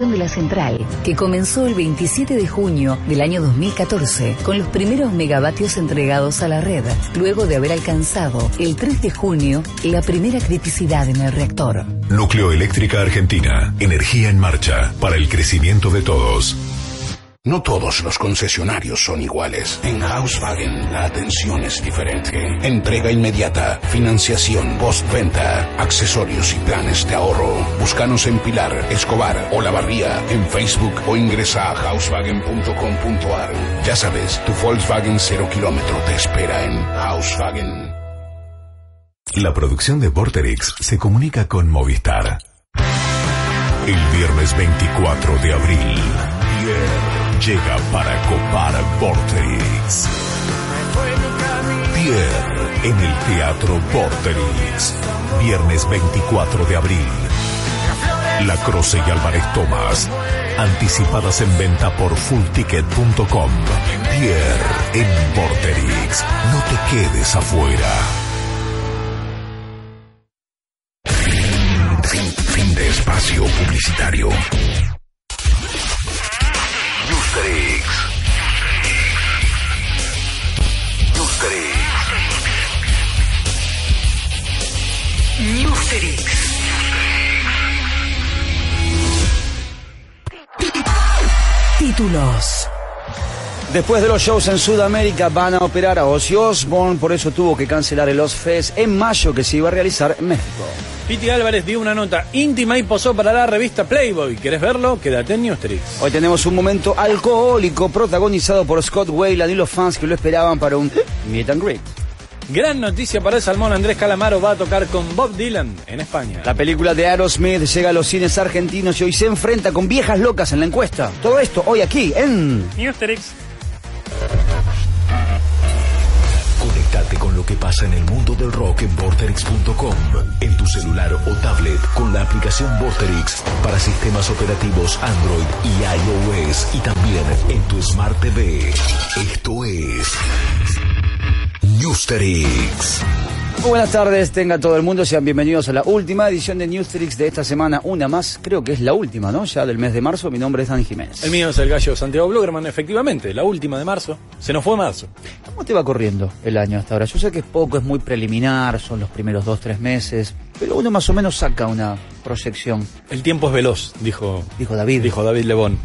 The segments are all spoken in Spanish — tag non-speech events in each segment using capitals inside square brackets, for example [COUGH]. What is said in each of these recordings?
De la Central, que comenzó el 27 de junio del año 2014 con los primeros megavatios entregados a la red, luego de haber alcanzado el 3 de junio la primera criticidad en el reactor. Núcleo Eléctrica Argentina, energía en marcha para el crecimiento de todos. No todos los concesionarios son iguales. En Hauswagen la atención es diferente. Entrega inmediata, financiación, postventa, accesorios y planes de ahorro. Búscanos en Pilar, Escobar o La Barría en Facebook o ingresa a hauswagen.com.ar. Ya sabes, tu Volkswagen 0 kilómetro te espera en Hauswagen. La producción de Vorterix se comunica con Movistar. El viernes 24 de abril, llega para copar Vorterix. Pierre en el Teatro Vorterix. Viernes 24 de abril. La Croce y Álvarez Tomás. Anticipadas en venta por fullticket.com. Pierre en Vorterix. No te quedes afuera. Fin, fin de espacio publicitario. Newsterix. Newsterix. Newsterix. Títulos. Después de los shows en Sudamérica van a operar a Ozzy Osbourne, por eso tuvo que cancelar el Ozfest en mayo que se iba a realizar en México. Piti Álvarez dio una nota íntima y posó para la revista Playboy. ¿Querés verlo? Quédate en Newstrix. Hoy tenemos un momento alcohólico protagonizado por Scott Wayland y los fans que lo esperaban para un meet and greet. Gran noticia para el salmón. Andrés Calamaro va a tocar con Bob Dylan en España. La película de Aerosmith llega a los cines argentinos y hoy se enfrenta con viejas locas en la encuesta. Todo esto hoy aquí en Newsterix. Que pasa en el mundo del rock en Vorterix.com. En tu celular o tablet con la aplicación Vorterix para sistemas operativos Android y iOS y también en tu Smart TV. Esto es Newsterix. Muy buenas tardes, tenga todo el mundo, sean bienvenidos a la última edición de Newstrix de esta semana, una más, creo que es la última, ¿no? Ya del mes de marzo, mi nombre es Dani Jiménez. El mío es el gallo Santiago Blugerman, efectivamente, la última de marzo. Se nos fue marzo. ¿Cómo te va corriendo el año hasta ahora? Yo sé que es poco, es muy preliminar, son los primeros dos, tres meses, pero uno más o menos saca una proyección, El tiempo es veloz, dijo, dijo David. dijo David Lebón.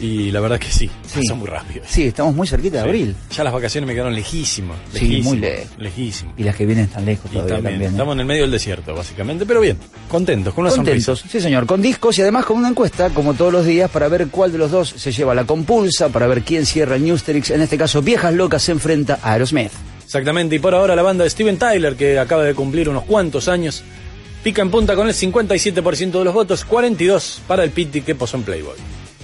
Y la verdad que sí, Sí. pasó muy rápido. Sí, estamos muy cerquita de Sí. abril. Ya las vacaciones me quedaron lejísimas. Sí, lejísimas, muy lejos. Lejísimas. Y las que vienen tan lejos Y todavía también, también. ¿eh? estamos en el medio del desierto, básicamente, pero bien, contentos, con una Contentos, sonrisa. sí señor, con discos y además con una encuesta, como todos los días, para ver cuál de los dos se lleva la compulsa, para ver quién cierra el Newsterix. En este caso, Viejas Locas se enfrenta a Aerosmith. Exactamente, y por ahora la banda de Steven Tyler, que acaba de cumplir unos cuantos años, pica en punta con el 57% de los votos, 42 para el Pitti que posó en Playboy.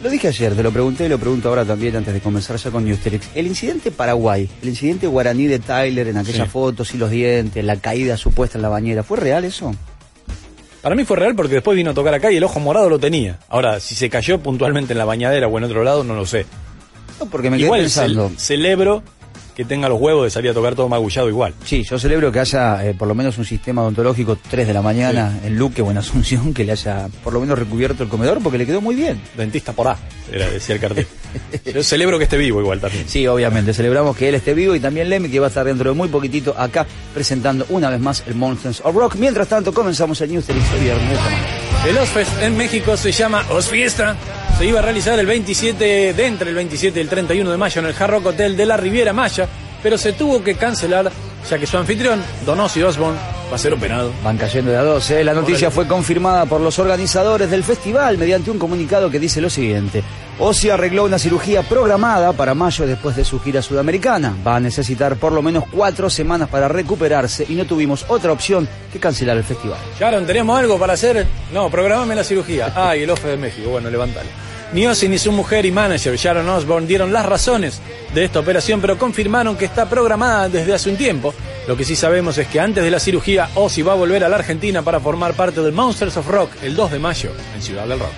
Lo dije ayer, te lo pregunté y lo pregunto ahora también antes de comenzar ya con Newsterix. El incidente Paraguay, el incidente guaraní de Tyler en aquellas Sí. fotos y los dientes, la caída supuesta en la bañera, ¿fue real eso? Para mí fue real porque después vino a tocar acá y el ojo morado lo tenía. Ahora, si se cayó puntualmente en la bañadera o en otro lado, no lo sé. No, porque me quedé igual pensando. cel- celebro que tenga los huevos de salir a tocar todo magullado igual. Sí, yo celebro que haya eh, por lo menos un sistema odontológico 3 de la mañana en Luque o en Asunción que le haya por lo menos recubierto el comedor porque le quedó muy bien. Dentista por A, era, decía el cartel. Yo celebro que esté vivo igual también. Sí, obviamente, celebramos que él esté vivo y también Lemmy que va a estar dentro de muy poquitito acá presentando una vez más el Monsters of Rock. Mientras tanto, comenzamos el News de este viernes. El Ozfest en México se llama Ozfiesta. Se iba a realizar el 27, de entre el 27 y el 31 de mayo en el Hard Hotel de la Riviera Maya, pero se tuvo que cancelar ya que su anfitrión, Don Ozzy Osbourne, va a ser operado. Van cayendo de a dos. ¿eh? La noticia fue confirmada por los organizadores del festival mediante un comunicado que dice lo siguiente. Ozzy arregló una cirugía programada para mayo después de su gira sudamericana. Va a necesitar por lo menos cuatro semanas para recuperarse y no tuvimos otra opción que cancelar el festival. Sharon, ¿tenemos algo para hacer? No, programame la cirugía. Ah, y el OFE de México. Bueno, levantale. Ni Ozzy ni su mujer y manager Sharon Osbourne dieron las razones de esta operación, pero confirmaron que está programada desde hace un tiempo. Lo que sí sabemos es que antes de la cirugía, Ozzy va a volver a la Argentina para formar parte del Monsters of Rock el 2 de mayo en Ciudad del Rock.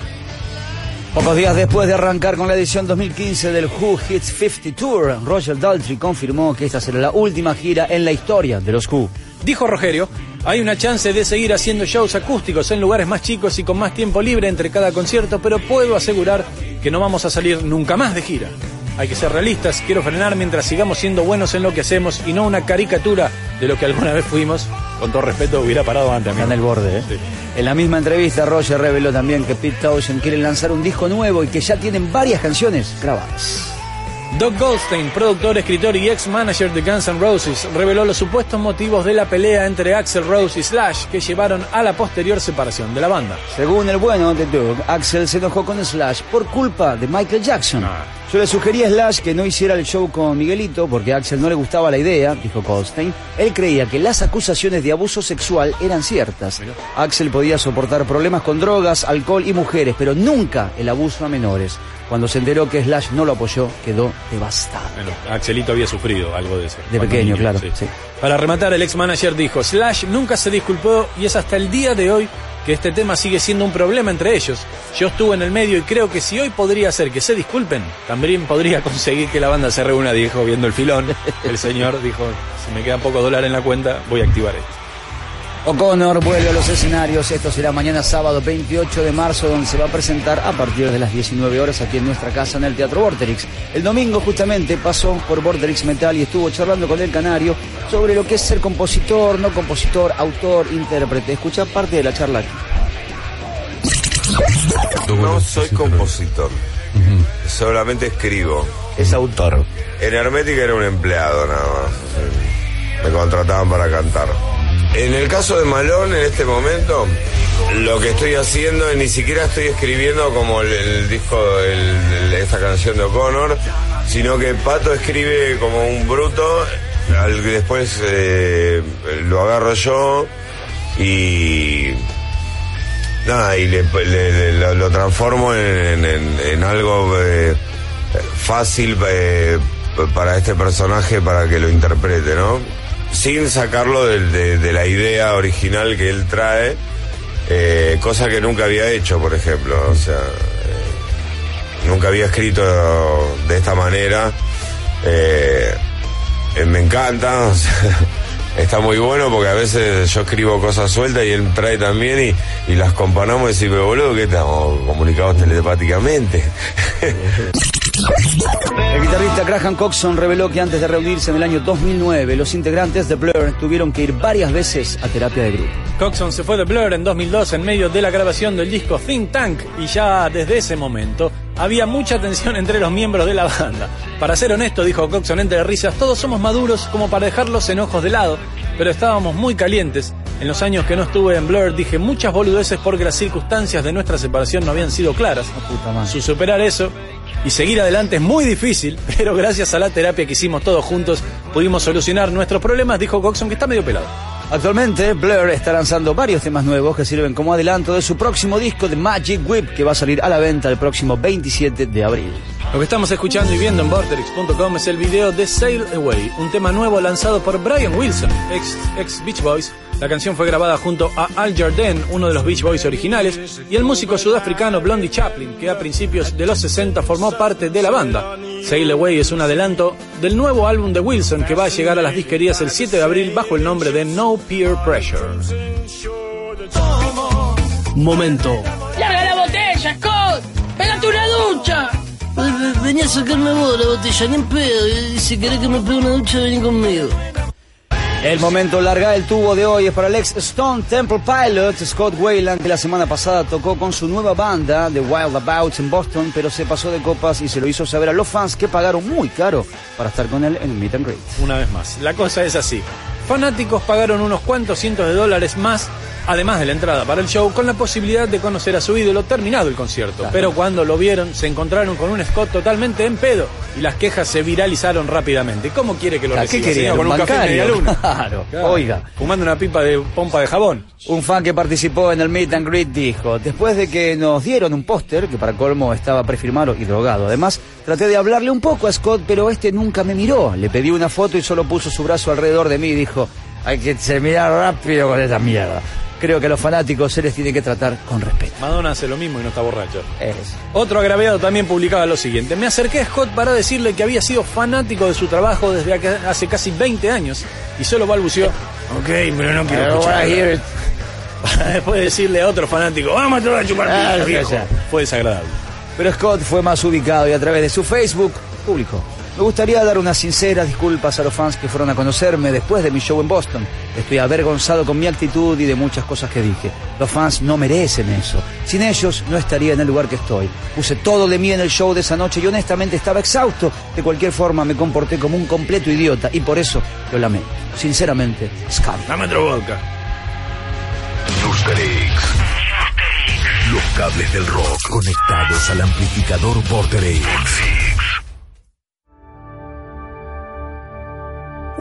Pocos días después de arrancar con la edición 2015 del Who Hits 50 Tour, Roger Daltrey confirmó que esta será la última gira en la historia de los Who. Dijo Rogerio, hay una chance de seguir haciendo shows acústicos en lugares más chicos y con más tiempo libre entre cada concierto, pero puedo asegurar que no vamos a salir nunca más de gira. Hay que ser realistas, quiero frenar mientras sigamos siendo buenos en lo que hacemos y no una caricatura de lo que alguna vez fuimos. Con todo respeto, hubiera parado antes. Está en el borde, ¿eh? En la misma entrevista, Roger reveló también que Pete Townshend quiere lanzar un disco nuevo y que ya tienen varias canciones grabadas. Doug Goldstein, productor, escritor y ex manager de Guns N' Roses, reveló los supuestos motivos de la pelea entre Axel Rose y Slash que llevaron a la posterior separación de la banda. Según el bueno de Doug, Axel se enojó con Slash por culpa de Michael Jackson. Yo le sugerí a Slash que no hiciera el show con Miguelito porque a Axel no le gustaba la idea, dijo Goldstein. Él creía que las acusaciones de abuso sexual eran ciertas. Axel podía soportar problemas con drogas, alcohol y mujeres, pero nunca el abuso a menores. Cuando se enteró que Slash no lo apoyó, quedó devastado. Bueno, Axelito había sufrido algo de eso. De pequeño, niño, claro. sí. sí. Para rematar, el ex manager dijo, Slash nunca se disculpó y es hasta el día de hoy que este tema sigue siendo un problema entre ellos. Yo estuve en el medio y creo que si hoy podría hacer que se disculpen, también podría conseguir que la banda se reúna, dijo, viendo el filón. El señor dijo, si me quedan pocos dólares en la cuenta, voy a activar esto. O'Connor vuelve a los escenarios. Esto será mañana sábado 28 de marzo, donde se va a presentar a partir de las 19 horas aquí en nuestra casa en el Teatro Vorterix. El domingo justamente pasó por Vorterix Metal y estuvo charlando con el canario sobre lo que es ser compositor, no compositor, autor, intérprete. Escucha parte de la charla aquí. No soy compositor, solamente escribo. Es autor. En Hermética era un empleado nada más. Me contrataban para cantar. En el caso de Malón, en este momento, lo que estoy haciendo ni siquiera estoy escribiendo como el, el disco, el- esta canción de O'Connor, sino que Pato escribe como un bruto, al que después eh, lo agarro yo y nada, y le, lo, transformo en, algo eh, fácil eh, para este personaje para que lo interprete, ¿no? Sin sacarlo de, la idea original que él trae, eh, cosa que nunca había hecho, por ejemplo. O sea, eh, nunca había escrito de esta manera. Eh, me encanta, [LAUGHS] está muy bueno porque a veces yo escribo cosas sueltas y él trae también y, y las comparamos y decimos, boludo, que estamos comunicados telepáticamente. [LAUGHS] El guitarrista Graham Coxon reveló que antes de reunirse en el año 2009, los integrantes de Blur tuvieron que ir varias veces a terapia de grupo. Coxon se fue de Blur en 2002 en medio de la grabación del disco Think Tank y ya desde ese momento había mucha tensión entre los miembros de la banda. Para ser honesto, dijo Coxon entre risas, todos somos maduros como para dejar los enojos de lado, pero estábamos muy calientes. En los años que no estuve en Blur dije muchas boludeces porque las circunstancias de nuestra separación no habían sido claras. madre. Su superar eso y seguir adelante es muy difícil, [LAUGHS] pero gracias a la terapia que hicimos todos juntos pudimos solucionar nuestros problemas, dijo Coxon que está medio pelado. Actualmente, Blur está lanzando varios temas nuevos que sirven como adelanto de su próximo disco de Magic Whip, que va a salir a la venta el próximo 27 de abril. Lo que estamos escuchando y viendo en Vorterix.com es el video de Sail Away, un tema nuevo lanzado por Brian Wilson, ex, ex Beach Boys. La canción fue grabada junto a Al Jardine, uno de los Beach Boys originales, y el músico sudafricano Blondie Chaplin, que a principios de los 60 formó parte de la banda. Sail Away es un adelanto del nuevo álbum de Wilson que va a llegar a las disquerías el 7 de abril bajo el nombre de No Peer Pressure. Momento. ¡Larga la botella, Scott! ¡Pégate una ducha! Venía a sacarme vos la botella, ni en pedo. Y si querés que me pegue una ducha, vení conmigo. El momento larga el tubo de hoy es para el ex Stone Temple Pilot, Scott Wayland, que la semana pasada tocó con su nueva banda, The Wild Abouts, en Boston, pero se pasó de copas y se lo hizo saber a los fans que pagaron muy caro para estar con él en el Meet and Greet. una vez más. La cosa es así. fanáticos pagaron unos cuantos cientos de dólares más, además de la entrada para el show, con la posibilidad de conocer a su ídolo terminado el concierto. Pero cuando lo vieron, se encontraron con un Scott totalmente en pedo y las quejas se viralizaron rápidamente. ¿Cómo quiere que lo ¿Qué reciba? quería? señor? Con ¿Un un café media luna. [LAUGHS] Claro, oiga. Fumando una pipa de pompa de jabón. Un fan que participó en el Meet and Greet dijo, después de que nos dieron un póster, que para colmo estaba prefirmado y drogado, además, traté de hablarle un poco a Scott, pero este nunca me miró. Le pedí una foto y solo puso su brazo alrededor de mí y dijo, hay que terminar rápido con esa mierda. Creo que a los fanáticos se les tiene que tratar con respeto. Madonna hace lo mismo y no está borracho. Es. Otro agraviado también publicaba lo siguiente. Me acerqué a Scott para decirle que había sido fanático de su trabajo desde hace casi 20 años y solo balbuceó, ok, pero no quiero I don't wanna escucharlo". hear it. [LAUGHS] Para después decirle a otro fanático, vamos a todos a chupar Ah, pija, sí, viejo". ya. Fue desagradable. Pero Scott fue más ubicado y a través de su Facebook publicó. Me gustaría dar unas sinceras disculpas a los fans que fueron a conocerme después de mi show en Boston. Estoy avergonzado con mi actitud y de muchas cosas que dije. Los fans no merecen eso. Sin ellos no estaría en el lugar que estoy. Puse todo de mí en el show de esa noche y honestamente estaba exhausto. De cualquier forma me comporté como un completo idiota y por eso lo lamento. Sinceramente, Scott. Dame vodka. Nusterix. Los cables del rock conectados al amplificador Vorterix.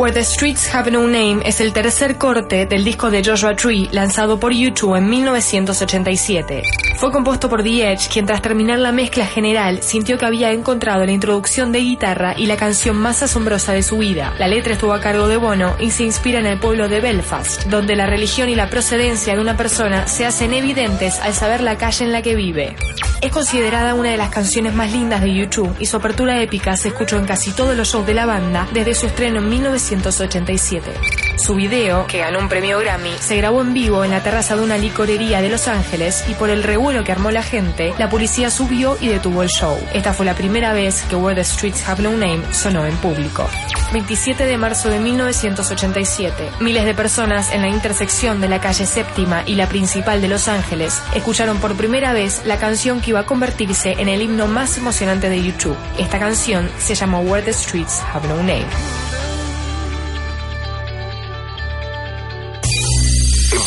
Where the Streets Have No Name es el tercer corte del disco de Joshua Tree lanzado por YouTube en 1987. Fue compuesto por The Edge, quien tras terminar la mezcla general sintió que había encontrado la introducción de guitarra y la canción más asombrosa de su vida. La letra estuvo a cargo de Bono y se inspira en el pueblo de Belfast, donde la religión y la procedencia de una persona se hacen evidentes al saber la calle en la que vive. Es considerada una de las canciones más lindas de YouTube y su apertura épica se escuchó en casi todos los shows de la banda desde su estreno en 1987. Su video, que ganó un premio Grammy, se grabó en vivo en la terraza de una licorería de Los Ángeles y por el revuelo que armó la gente, la policía subió y detuvo el show. Esta fue la primera vez que Where the Streets Have No Name sonó en público. 27 de marzo de 1987, miles de personas en la intersección de la calle séptima y la principal de Los Ángeles escucharon por primera vez la canción que iba a convertirse en el himno más emocionante de YouTube. Esta canción se llamó Where the Streets Have No Name.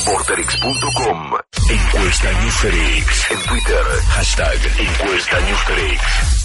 Vorterix.com. Encuesta Nusterix. En Twitter. Hashtag Encuesta Nusterix.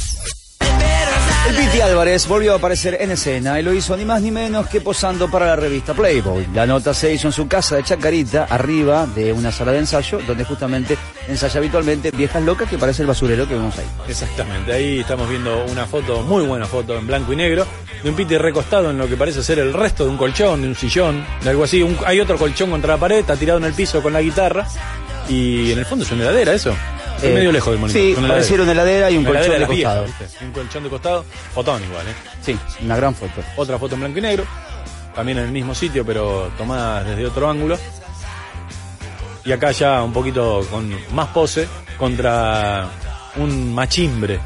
El Piti Álvarez volvió a aparecer en escena y lo hizo ni más ni menos que posando para la revista Playboy. La nota se hizo en su casa de Chacarita, arriba de una sala de ensayo, donde justamente ensaya habitualmente Viejas Locas, que parece el basurero que vemos ahí. Exactamente, ahí estamos viendo una foto, muy buena foto en blanco y negro, de un Piti recostado en lo que parece ser el resto de un colchón, de un sillón, de algo así. Un- hay otro colchón contra la pared, está tirado en el piso con la guitarra y en el fondo es una heladera eso. Estoy Eh, medio lejos del monitor. sí, pareciera una heladera y un colchón de costado. Un colchón de costado, fotón igual, ¿eh? Sí, una gran foto. Otra foto en blanco y negro, también en el mismo sitio, pero tomada desde otro ángulo. Y acá ya un poquito con más pose contra un machimbre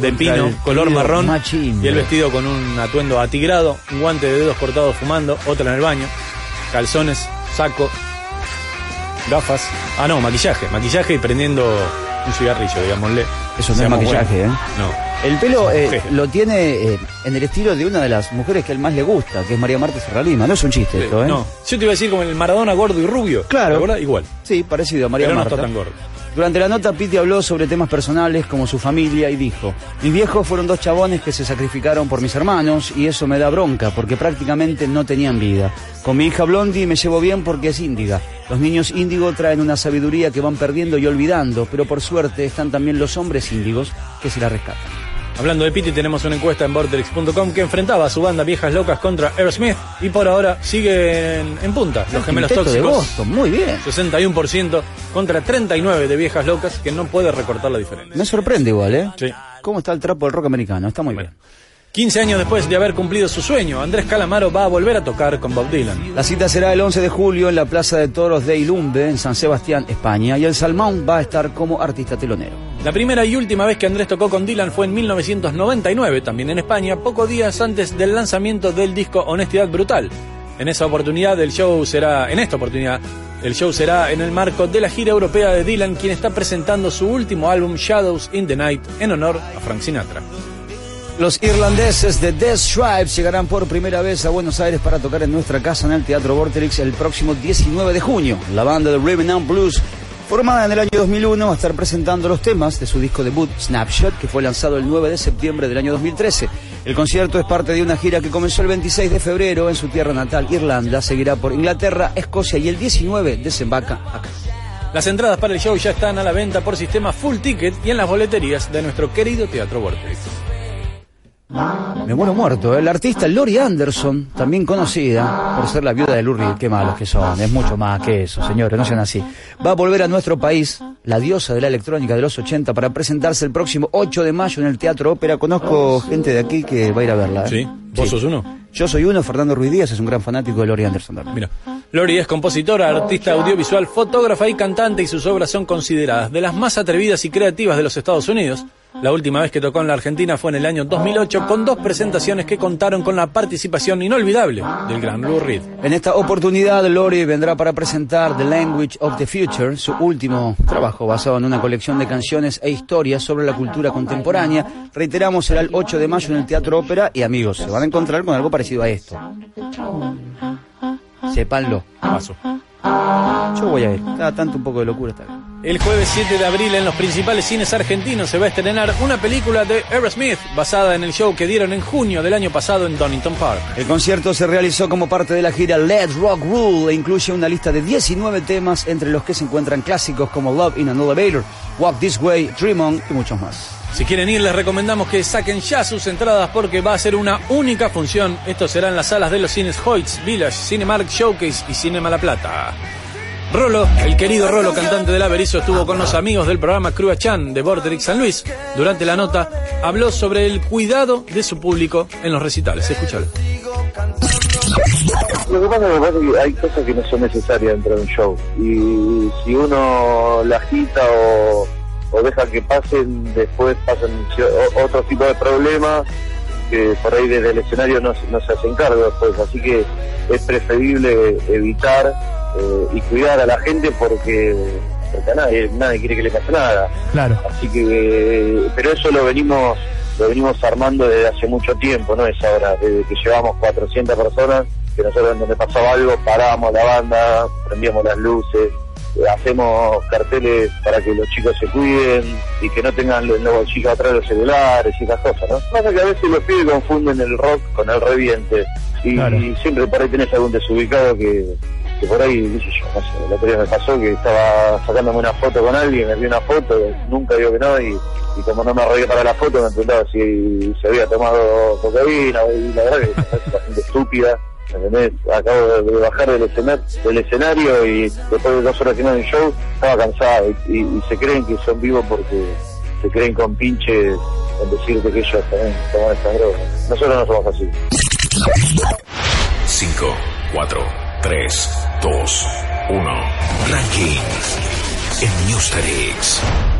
de pino, color marrón. Y el vestido con un atuendo atigrado, un guante de dedos cortados fumando, otra en el baño, calzones, saco, gafas. Ah, no, maquillaje, maquillaje y prendiendo un cigarrillo, digámosle. Eso no es maquillaje. ¿eh? No. El pelo eh, lo tiene eh, en el estilo de una de las mujeres que él más le gusta, que es María Marta Serralima. No es un chiste esto, ¿eh? No, yo te iba a decir como el Maradona gordo y rubio. Claro. Igual. Sí, parecido a María pero no Marta. está tan gordo. Durante la nota, Piti habló sobre temas personales como su familia y dijo, mis viejos fueron dos chabones que se sacrificaron por mis hermanos y eso me da bronca porque prácticamente no tenían vida. Con mi hija Blondie me llevo bien porque es índiga. Los niños índigo traen una sabiduría que van perdiendo y olvidando, pero por suerte están también los hombres índigos que se la rescatan. Hablando de Piti, tenemos una encuesta en Vortex.com que enfrentaba a su banda Viejas Locas contra Aerosmith y por ahora siguen en punta los gemelos Quinteto de tóxicos. Boston, muy bien. 61% contra 39 de Viejas Locas que no puede recortar la diferencia. Me sorprende igual, ¿eh? Sí. ¿Cómo está el trapo del rock americano? Está muy bien. 15 años después de haber cumplido su sueño, Andrés Calamaro va a volver a tocar con Bob Dylan. La cita será el 11 de julio en la Plaza de Toros de Ilumbe, en San Sebastián, España, y el Salmón va a estar como artista telonero. La primera y última vez que Andrés tocó con Dylan fue en 1999, también en España, pocos días antes del lanzamiento del disco Honestidad Brutal. En esa oportunidad el show será, en esta oportunidad, el show será en el marco de la gira europea de Dylan, quien está presentando su último álbum Shadows in the Night en honor a Frank Sinatra. Los irlandeses de Death Stripes llegarán por primera vez a Buenos Aires para tocar en nuestra casa en el Teatro Vorterix el próximo 19 de junio. La banda de Rhythm and Blues, formada en el año 2001, va a estar presentando los temas de su disco debut Snapshot, que fue lanzado el 9 de septiembre del año 2013. El concierto es parte de una gira que comenzó el 26 de febrero en su tierra natal, Irlanda, seguirá por Inglaterra, Escocia y el 19 desembarca acá. Las entradas para el show ya están a la venta por sistema Full Ticket y en las boleterías de nuestro querido Teatro Vortex. Me muero muerto. ¿eh? El artista Lori Anderson, también conocida por ser la viuda de Reed. Qué malos que son. Es mucho más que eso, señores. No sean así. Va a volver a nuestro país, la diosa de la electrónica de los 80, para presentarse el próximo 8 de mayo en el Teatro Ópera. Conozco gente de aquí que va a ir a verla. ¿eh? ¿Sí? ¿Vos sos uno? Yo soy uno. Fernando Ruiz Díaz es un gran fanático de Lori Anderson también. Mira. Lori es compositora, artista audiovisual, fotógrafa y cantante y sus obras son consideradas de las más atrevidas y creativas de los Estados Unidos. La última vez que tocó en la Argentina fue en el año 2008 con dos presentaciones que contaron con la participación inolvidable del gran Lou Reed. En esta oportunidad, Lori vendrá para presentar The Language of the Future, su último trabajo basado en una colección de canciones e historias sobre la cultura contemporánea. Reiteramos, será el 8 de mayo en el Teatro Ópera y amigos, se van a encontrar con algo parecido a esto. Sépanlo. Paso. Yo voy a ir. Cada tanto un poco de locura está bien. El jueves 7 de abril en los principales cines argentinos se va a estrenar una película de Aerosmith basada en el show que dieron en junio del año pasado en Donington Park. El concierto se realizó como parte de la gira Let's Rock Rule e incluye una lista de 19 temas entre los que se encuentran clásicos como Love in an Elevator, Walk This Way, Dream On y muchos más. Si quieren ir, les recomendamos que saquen ya sus entradas porque va a ser una única función. Esto será en las salas de los cines Hoyts, Village, Cinemark Showcase y Cinema La Plata. Rolo, el querido Rolo, cantante del Averizo, estuvo con los amigos del programa Crua Chan de Borderix San Luis. Durante la nota habló sobre el cuidado de su público en los recitales. Escúchalo. Lo que pasa es que hay cosas que no son necesarias dentro de un show. Y si uno la agita o, deja que pasen, después pasan otro tipo de problemas que por ahí desde el escenario no, no se hacen cargo después. Así que es preferible evitar eh, y cuidar a la gente porque, porque nadie, nadie quiere que le pase nada. Claro. Así que, pero eso lo venimos lo venimos armando desde hace mucho tiempo, no es ahora, desde que llevamos 400 personas, que nosotros donde pasaba algo parábamos la banda, prendíamos las luces, eh, hacemos carteles para que los chicos se cuiden y que no tengan en los bolsillos atrás los celulares y esas cosas, ¿no? Pasa que a veces los pibes confunden el rock con el reviente y, Claro. y siempre por ahí tenés algún desubicado que, que por ahí, qué sé yo, no sé, el otro me pasó que estaba sacándome una foto con alguien, me vi una foto, nunca digo que no, y, como no me arreglé para la foto, me preguntaba si se había tomado cocaína, y la verdad que parece bastante estúpida. Acabo de, bajar del escenario, del escenario y después de dos horas y media de show estaba cansado y se creen que son vivos porque se creen con pinches en decirte que ellos también toman estas drogas. Nosotros no somos así. 5, 4, 3, 2, 1. Ranking en Newsterix.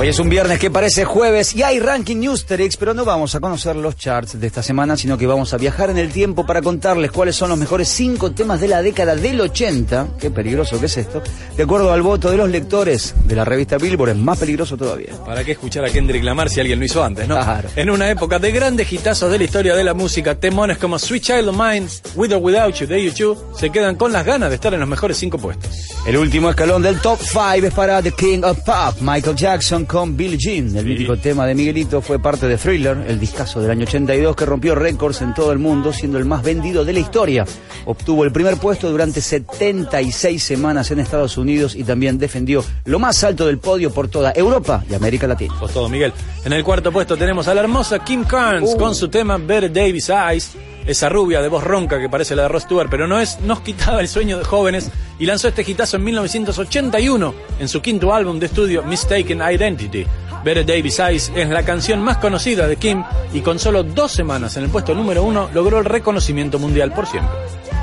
Hoy es un viernes que parece jueves y hay ranking Newsterix, pero no vamos a conocer los charts de esta semana, sino que vamos a viajar en el tiempo para contarles cuáles son los mejores cinco temas de la década del 80. Qué peligroso que es esto. De acuerdo al voto de los lectores de la revista Billboard, es más peligroso todavía. ¿Para qué escuchar a Kendrick Lamar si alguien lo hizo antes, no? Claro. En una época de grandes hitazos de la historia de la música, temones como Sweet Child of Mine, With or Without You de U2 se quedan con las ganas de estar en los mejores cinco puestos. El último escalón del top 5 es para The King of Pop, Michael Jackson con Billie Jean. El mítico tema de Miguelito fue parte de Thriller, el discazo del año 82 que rompió récords en todo el mundo, siendo el más vendido de la historia. Obtuvo el primer puesto durante 76 semanas en Estados Unidos y también defendió lo más alto del podio por toda Europa y América Latina. Pues todo, Miguel. En el cuarto puesto tenemos a la hermosa Kim Carnes con su tema Better Davis Eyes. Esa rubia de voz ronca que parece la de Ross Stewart, pero no es, nos quitaba el sueño de jóvenes y lanzó este hitazo en 1981 en su quinto álbum de estudio Mistaken Identity. Better Davis Eyes es la canción más conocida de Kim y con solo dos semanas en el puesto número uno logró el reconocimiento mundial por siempre.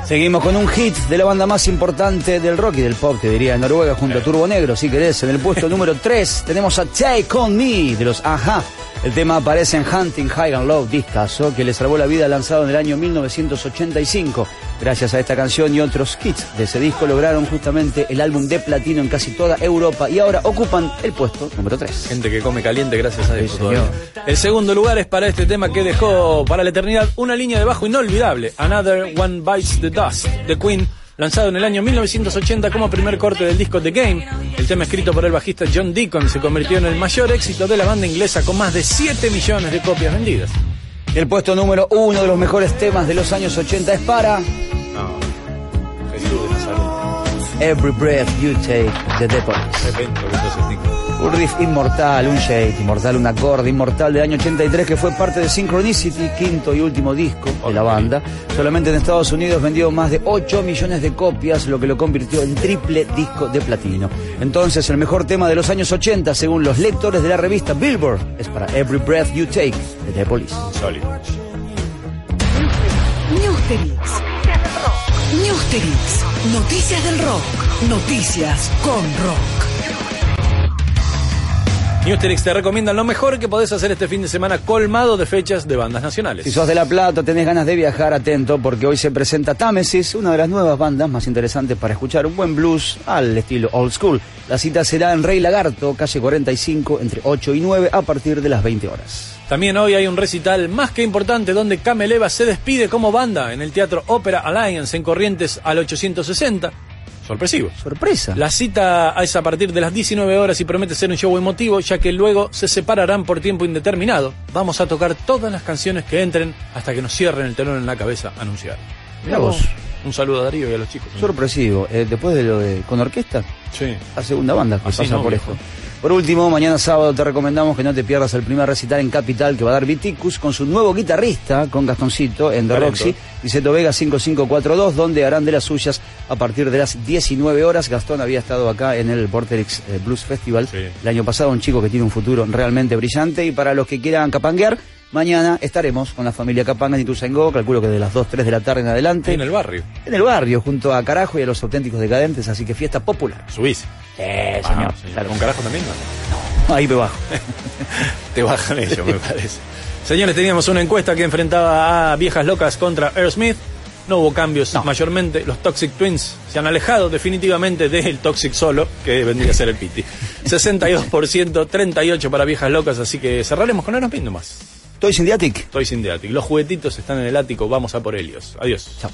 Seguimos con un hit de la banda más importante del rock y del pop, te diría, en Noruega, junto a Turbo Negro, si querés. En el puesto [LAUGHS] número 3 tenemos a Take On Me, de los Aja. El tema aparece en Hunting High and Low, discazo, que le salvó la vida lanzado en el año 1985. Gracias a esta canción y otros kits de ese disco lograron justamente el álbum de platino en casi toda Europa y ahora ocupan el puesto número 3. Gente que come caliente gracias a. Sí, señor. El segundo lugar es para este tema que dejó para la eternidad una línea de bajo inolvidable. Another One Bites the Dust, de Queen, lanzado en el año 1980 como primer corte del disco The Game. El tema escrito por el bajista John Deacon se convirtió en el mayor éxito de la banda inglesa con más de 7 millones de copias vendidas. El puesto número uno de los mejores temas de los años 80 es para No. Jesús de Nazaret. Every Breath You Take de The Police. Un riff inmortal, un shade inmortal, un acorde inmortal del año 83 que fue parte de Synchronicity, quinto y último disco de la banda. Solamente en Estados Unidos vendió más de 8 millones de copias, lo que lo convirtió en triple disco de platino. Entonces, el mejor tema de los años 80, según los lectores de la revista Billboard, es para Every Breath You Take de The Police. Newsterix. Newsterix. Noticias del rock. Noticias con rock. Newsterix te recomiendan lo mejor que podés hacer este fin de semana colmado de fechas de bandas nacionales. Si sos de La Plata, tenés ganas de viajar, atento, porque hoy se presenta Támesis, una de las nuevas bandas más interesantes para escuchar un buen blues al estilo old school. La cita será en Rey Lagarto, calle 45, entre 8 y 9, a partir de las 20 horas. También hoy hay un recital más que importante donde Cameleva se despide como banda en el Teatro Opera Alliance en Corrientes al 860. Sorpresivo. Sorpresa. La cita es a partir de las 19 horas y promete ser un show emotivo, ya que luego se separarán por tiempo indeterminado. Vamos a tocar todas las canciones que entren hasta que nos cierren el telón en la cabeza, anunciar. Mira vos. Un saludo a Darío y a los chicos. Sorpresivo. Eh, después de lo de con orquesta, Sí. la segunda banda que Así pasa no, por viejo. esto. Por último, mañana sábado te recomendamos que no te pierdas el primer recital en Capital que va a dar Viticus con su nuevo guitarrista, con Gastoncito, en The. Roxy, Niceto Vega 5542, donde harán de las suyas a partir de las 19 horas. Gastón había estado acá en el Vorterix eh, Blues Festival Sí. el año pasado, un chico que tiene un futuro realmente brillante. Y para los que quieran capanguear, mañana estaremos con la familia Capanga en Ituzaingó, calculo que de las 2, 3 de la tarde en adelante. En el barrio. En el barrio, junto a Carajo y a los auténticos decadentes, así que fiesta popular. Subís. Eh, Ah, señor. sí. Claro. ¿Con carajo también? Ahí me bajo. [LAUGHS] Te bajan ellos, me parece. Señores, teníamos una encuesta que enfrentaba a Viejas Locas contra Aerosmith. No hubo cambios No. mayormente. Los Toxic Twins se han alejado definitivamente del Toxic Solo, que vendría a ser el Piti. [LAUGHS] 62%, 38% para Viejas Locas, así que cerraremos con Aerosmith nomás. Toy Syndiatic. Estoy sin Deatic. Los juguetitos están en el ático, vamos a por ellos. Adiós. Chao.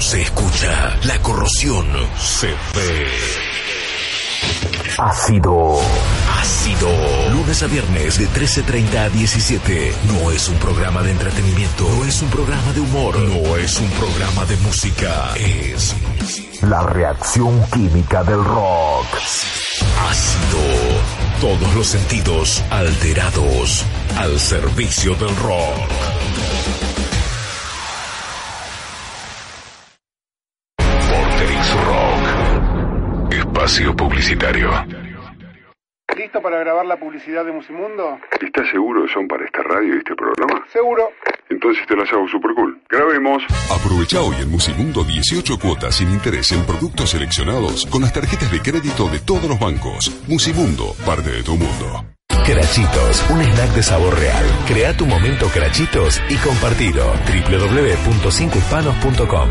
Se escucha, la corrosión se ve. Ácido. Ácido. Lunes a viernes de 13.30 a 17. No es un programa de entretenimiento. No es un programa de humor. No es un programa de música. Es la reacción química del rock. Ácido. Todos los sentidos alterados al servicio del rock. Espacio publicitario. ¿Listo para grabar la publicidad de Musimundo? ¿Estás seguro que son para esta radio y este programa? Seguro. Entonces te las hago super cool. Grabemos. Aprovecha hoy en Musimundo 18 cuotas sin interés en productos seleccionados con las tarjetas de crédito de todos los bancos. Musimundo, parte de tu mundo. Crachitos, un snack de sabor real. Crea tu momento Crachitos y compartilo. www.cincohispanos.com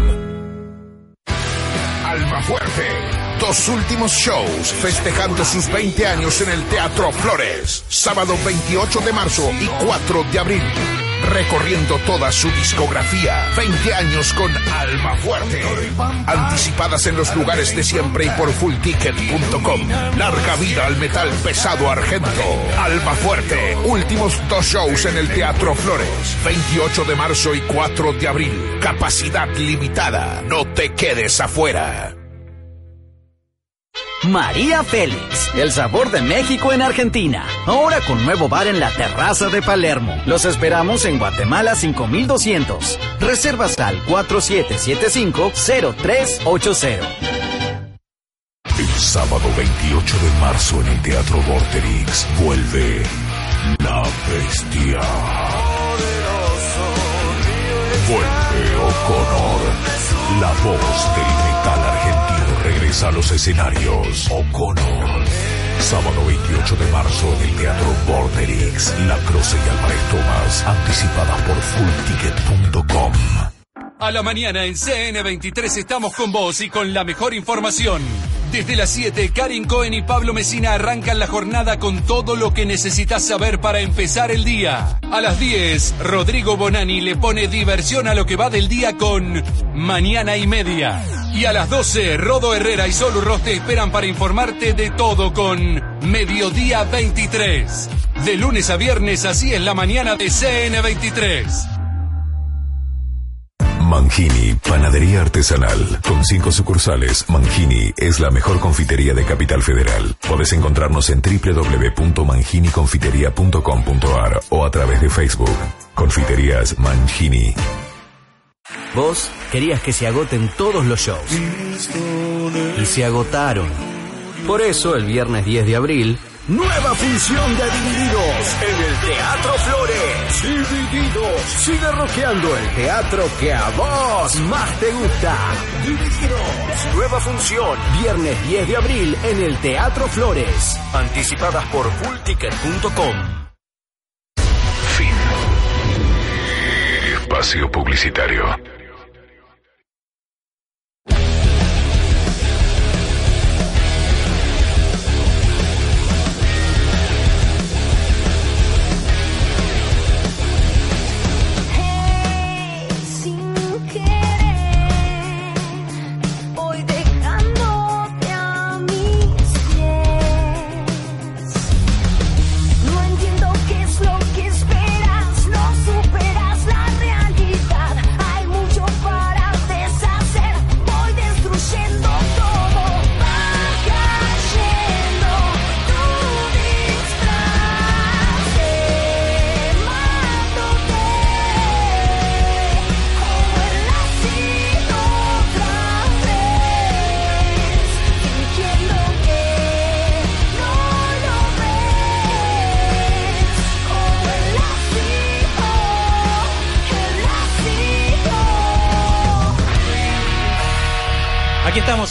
Alma Fuerte. Dos últimos shows festejando sus 20 años en el Teatro Flores. Sábado 28 de marzo y 4 de abril. Recorriendo toda su discografía. 20 años con Alma Fuerte. Anticipadas en los lugares de siempre y por fullticket.com. Larga vida al metal pesado argento. Alma Fuerte. Últimos dos shows en el Teatro Flores. 28 de marzo y 4 de abril. Capacidad limitada. No te quedes afuera. María Félix, el sabor de México en Argentina. Ahora con nuevo bar en la terraza de Palermo. Los esperamos en Guatemala 5200. Reservas al 4775-0380. El sábado 28 de marzo en el Teatro Vorterix vuelve La Bestia. Vuelve O'Connor, la voz del metal argentino regresa a los escenarios. O'Connor. Sábado 28 de marzo en el Teatro Vorterix, La Croce y Álvarez Tomás, anticipadas por fullticket.com. A la mañana en CN23 estamos con vos y con la mejor información. Desde las 7, Karin Cohen y Pablo Mesina arrancan la jornada con todo lo que necesitas saber para empezar el día. A las 10, Rodrigo Bonani le pone diversión a lo que va del día con Mañana y Media. Y a las 12, Rodo Herrera y Sol Urros te esperan para informarte de todo con Mediodía 23. De lunes a viernes, así es la mañana de CN23. Mangini, panadería artesanal. Con cinco sucursales, Mangini es la mejor confitería de Capital Federal. Podés encontrarnos en www.manginiconfiteria.com.ar o a través de Facebook. Confiterías Mangini. Vos querías que se agoten todos los shows. Y se agotaron. Por eso, el viernes 10 de abril, nueva función de Divididos en el Teatro Flores. Divididos. Sigue rockeando el teatro que a vos más te gusta. Divididos. Nueva función. Viernes 10 de abril en el Teatro Flores. Anticipadas por fullticket.com. Espacio publicitario.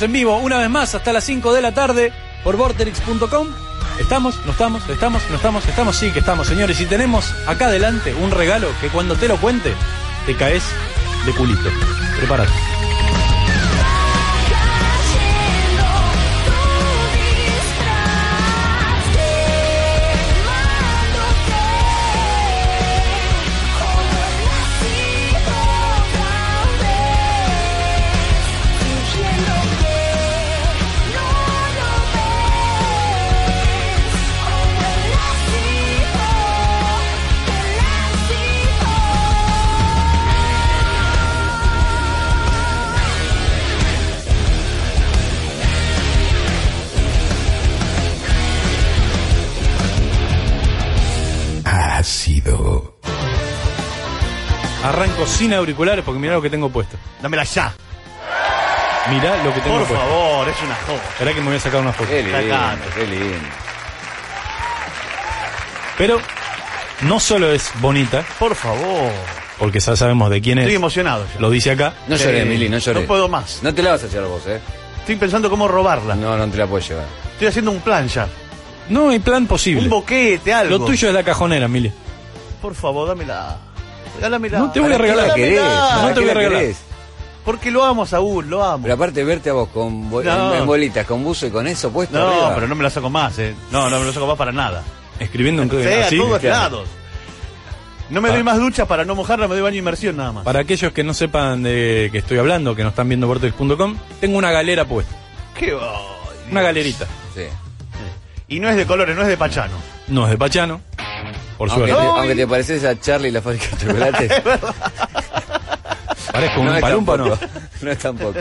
En vivo, una vez más, hasta las 5 de la tarde, por vorterix.com. ¿Estamos? ¿No estamos? ¿Estamos? ¿No estamos? ¿Estamos? Sí que estamos, señores. Y tenemos acá adelante un regalo que cuando te lo cuente, te caes de culito. Prepárate. Sin auriculares porque mirá lo que tengo puesto. Dámela ya. Mirá lo que tengo Por puesto. favor, es una joda. Esperá que me voy a sacar una foto. Qué lindo, qué lindo. Pero no solo es bonita, Por favor. porque ya sabemos de quién es. Estoy emocionado ya. Lo dice acá. No Sí. lloré, Mili, no lloré. No puedo más. No te la vas a llevar vos, ¿eh? Estoy pensando cómo robarla. No, no te la puedes llevar. Estoy haciendo un plan ya. No hay plan posible. Un boquete, algo. Lo tuyo es la cajonera, Mili. Por favor, dámela. Regálamela. No te voy a ¿Para qué regalar. la querés? Dámela. ¿Para No te qué voy a la regalar. querés? Porque lo amo, Saúl, lo amo. Pero aparte verte a vos con bo- No. en, en bolitas, con buzo y con eso puesto No, arriba. pero no me la saco más, eh. No, no me lo saco más para nada. Escribiendo un Sea, así. todos claro. lados. No me doy más ducha para no mojarla, me doy baño de inmersión nada más. Para aquellos que no sepan de que estoy hablando, que no están viendo vortex.com, tengo una galera puesta. Qué boy. Una galerita. Sí. Y no es de colores, no es de Pachano. No es de Pachano. Por Aunque, suerte. te, aunque te pareces a Charlie y la fábrica de chocolates. [LAUGHS] Parezco no un palumpa, ¿no? [LAUGHS] No es tampoco.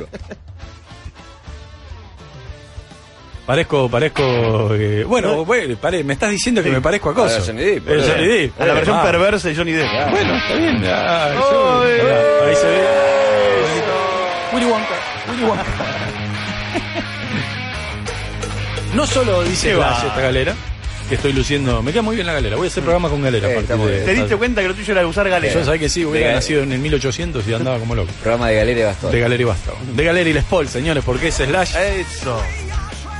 Parezco, parezco. eh, bueno, bueno, pare- me estás diciendo que me parezco a A Coso. la Johnny Depp, boludo. Johnny Depp. A la versión Ah, perversa de Johnny Depp. Bueno, está bien. Ah, ay. ahí se ve. Willy Wonka. Willy Wonka. [LAUGHS] No solo dice va. esta galera, que estoy luciendo. Me queda muy bien la galera. Voy a hacer programa con galera. Eh, de-. ¿Te diste cuenta que lo tuyo era usar galera? Yo sabía que sí, hubiera nacido en el 1800 y andaba como loco. Programa de Galera y Bastón. De galera y basta. De galera y Les Paul, señores, porque es Slash. Eso.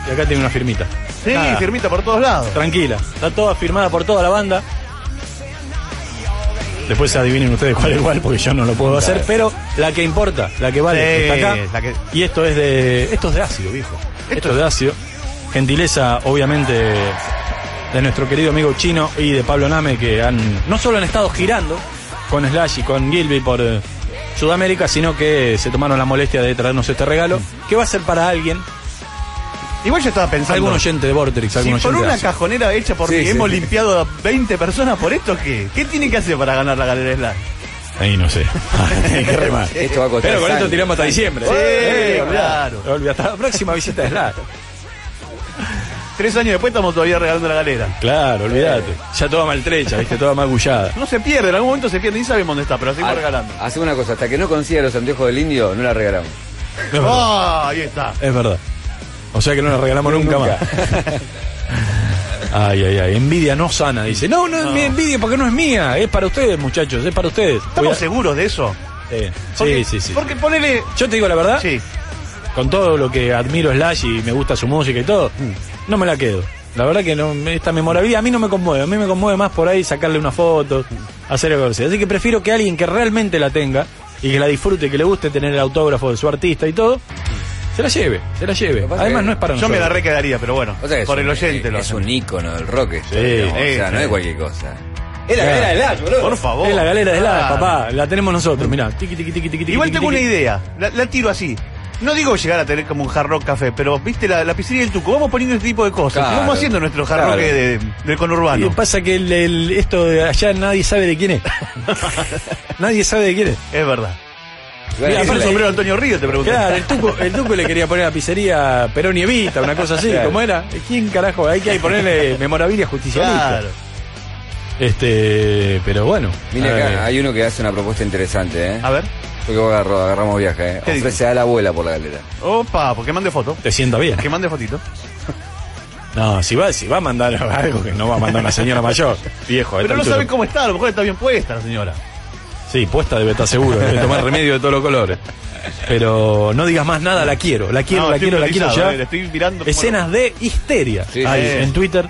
Y acá tiene una firmita. Sí, Nada. firmita por todos lados. Tranquila, está toda firmada por toda la banda. Después adivinen ustedes cuál es cuál, porque yo no lo puedo hacer, pero la que importa, la que vale, Sí, está acá. la que- Y esto es de. Esto es de ácido, viejo. Esto, es de ácido. Gentileza, obviamente, de nuestro querido amigo chino y de Pablo Name, que han. no solo han estado girando con Slash y con Gilby por eh, Sudamérica, sino que se tomaron la molestia de traernos este regalo, que va a ser para alguien, Igual yo estaba pensando. algún oyente de Vortex, Si algún por oyente de una cajonera hecha por Sí, mí sí. hemos limpiado a 20 personas por esto, ¿qué? ¿Qué tiene que hacer para ganar la galera Slash? Ahí no sé. [LAUGHS] Hay que remar. Esto va a costar Pero con esto sangre. tiramos hasta diciembre. Sí, Eh, claro. olvidá. Hasta la próxima visita de Slash. Tres años después estamos todavía regalando la galera. Claro, olvídate. Ya toda maltrecha, viste, toda magullada. No se pierde, en algún momento se pierde, ni sabemos dónde está, pero la seguimos Ha- regalando. Hacemos una cosa, hasta que no consiga los anteojos del indio, no la regalamos. Verdad. Ah, ahí está. Es verdad. O sea que no la regalamos nunca, Nunca. más. [LAUGHS] Ay, ay, ay. Envidia no sana, dice. No, no, es mi envidia porque no es mía. Es para ustedes, muchachos, es para ustedes. ¿Estamos seguros de eso? Sí, Porque- sí, sí, sí. Porque ponele. Yo te digo la verdad, Sí. con todo lo que admiro Slash y me gusta su música y todo, no me la quedo. La verdad que no, esta memorabilidad a mí no me conmueve. A mí me conmueve más por ahí sacarle una foto, hacer algo así. Así que prefiero que alguien que realmente la tenga y que la disfrute, que le guste tener el autógrafo de su artista y todo, se la lleve, se la lleve. Además no es para Yo me nosotros. la requedaría, pero bueno. O sea que es por un- el oyente lo Es un ícono del rock esto, Sí, digamos, sí, o sea, no es cualquier cosa. Es la Claro. galera de Slash, boludo. Por favor. Es la galera de Claro. papá. La tenemos nosotros, mirá. Tiqui, tiqui, tiqui, tiqui, Igual tengo una idea. La, la tiro así. No digo llegar a tener como un hard rock café, pero viste la, la pizzería del Tuco. Vamos poniendo este tipo de cosas. Claro. Vamos haciendo nuestro hard Claro. rock de- del Y conurbano. pasa que el- el- esto de allá nadie sabe de quién es. [LAUGHS] nadie sabe de quién es. Es verdad. Mira, es el sombrero de Antonio Río, te pregunté. Claro, el tuco, el tuco le quería poner a la pizzería Perón y Evita, una cosa así, Claro. ¿cómo era? ¿Quién carajo? Hay que ponerle memorabilia justicialista. Claro. Este, pero bueno. Mira acá, hay uno que hace una propuesta interesante, ¿eh? A ver. Agarro- agarramos viaje, ¿eh? ¿Qué dice? Ofrece a la abuela por la galera. Opa, porque mande foto. Te sienta bien. Que mande fotito. No, si va, si va a mandar algo que no va a mandar una señora mayor, viejo. esta Pero no altura. sabe cómo está, a lo mejor está bien puesta la señora. Sí, puesta debe estar seguro, debe tomar remedio de todos los colores. Pero no digas más nada, la quiero, la quiero, No, la estoy quiero, la quiero hipnotizado, ya. eh, le estoy mirando. Escenas de histeria Sí, hay sí. en Twitter.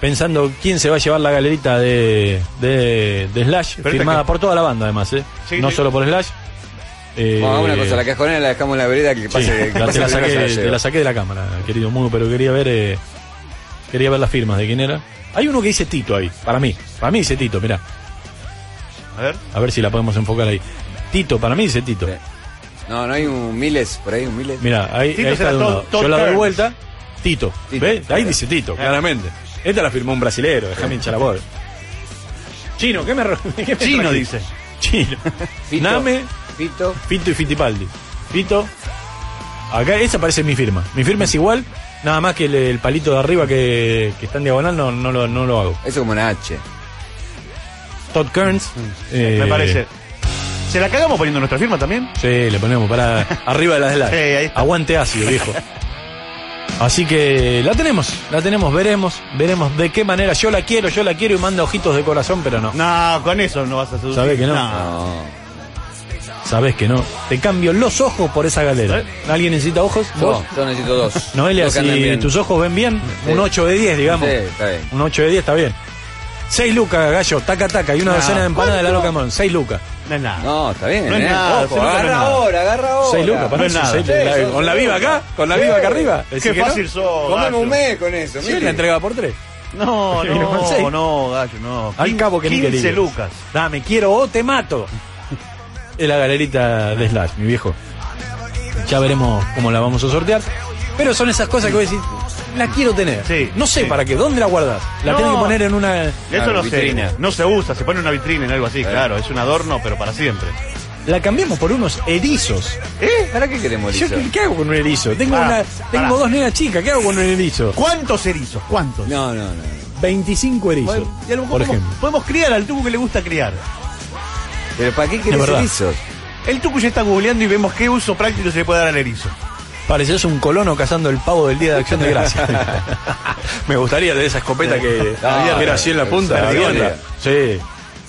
Pensando quién se va a llevar la galerita de, de, de Slash, Pero firmada por toda la banda además, ¿eh? Sí, no sí. solo por Slash. Eh, Vamos, hagamos una cosa, la cajonera la dejamos en la vereda que sí, pase. que la- pase te, la saqué, te lleva. la saqué de la cámara, querido Mudo, pero quería ver eh, quería ver las firmas de quién era. Hay uno que dice Tito ahí, para mí. Para mí dice Tito, mirá. A ver. A ver si la podemos enfocar ahí. Tito, para mí dice Tito. Sí. No, no hay un miles por ahí, un miles. Mira, ahí, está de un lado. Yo la doy vuelta. Tito. Tito, ¿Ves? Ahí dice Tito, claramente. Esta la firmó un brasilero, déjame hinchar la bola. Chino, ¿qué me, [LAUGHS] qué me Chino dice. Chino. Fito, Name, Fito. Fito y Fitipaldi. Fito. Acá esa parece mi firma. Mi firma es igual, nada más que el, el palito de arriba que, que está en diagonal no, no, lo, no lo hago. Eso como una H. Todd Kearns. eh, Me parece. ¿Se la cagamos poniendo nuestra firma también? Sí, le ponemos para [LAUGHS] arriba de la slash. Sí, ahí está. Aguante ácido, viejo. [LAUGHS] Así que la tenemos, la tenemos, veremos, veremos de qué manera. Yo la quiero, yo la quiero y manda ojitos de corazón, pero no. No, con eso no vas a seducir. ¿Sabés que no? Sabes que no. Te cambio los ojos por esa galera. ¿Alguien necesita ojos? ¿Vos? Yo, yo necesito dos. Noelia, Dos que anden si bien. tus ojos ven bien, Sí. un 8 de 10, digamos. Sí, está bien. Un 8 de 10 está bien. 6 lucas, gallo, taca taca, y una No, docena de empanadas de la loca Mon. 6 lucas. No es nada. No, está bien. No es ¿eh? nada, Ojo, seis agarra ahora, agarra ahora. 6 lucas, para no es nada. seis ¿Con la seis viva acá? ¿Con la Sí. viva acá arriba? Qué ¿Decís que fácil no? sos, gallo. un mes con eso. Sí, la entregaba por 3. No, seis. [LAUGHS] no, no, gallo, no. Al cabo que ni 15 quería. lucas. Dame, quiero o te mato. Es la galerita de Slash, mi viejo. Ya veremos cómo la vamos a sortear. Pero son esas cosas que voy a decir, la quiero tener. Sí, no sé sí. para qué, ¿dónde la guardas? La No. tenés que poner en una... Eso no vitrina. se, no se usa, se pone en una vitrina en algo así, claro. Es un adorno, pero para siempre. La cambiamos por unos erizos. ¿Eh? ¿Para qué queremos Yo, eso? ¿qué, qué hago con un erizo? Tengo, una, tengo dos nenas chicas, ¿qué hago con un erizo? ¿Cuántos erizos? ¿Cuántos? No, no, no. 25 erizos, Y a lo mejor por podemos- ejemplo. Podemos criar al tucu que le gusta criar. ¿Pero para qué querés erizos? El tucu ya está googleando y vemos qué uso práctico se le puede dar al erizo. Pareces un colono cazando el pavo del Día de Acción de Gracia. [LAUGHS] Me gustaría tener esa escopeta que, No, que era así en la punta. abierta. Sí.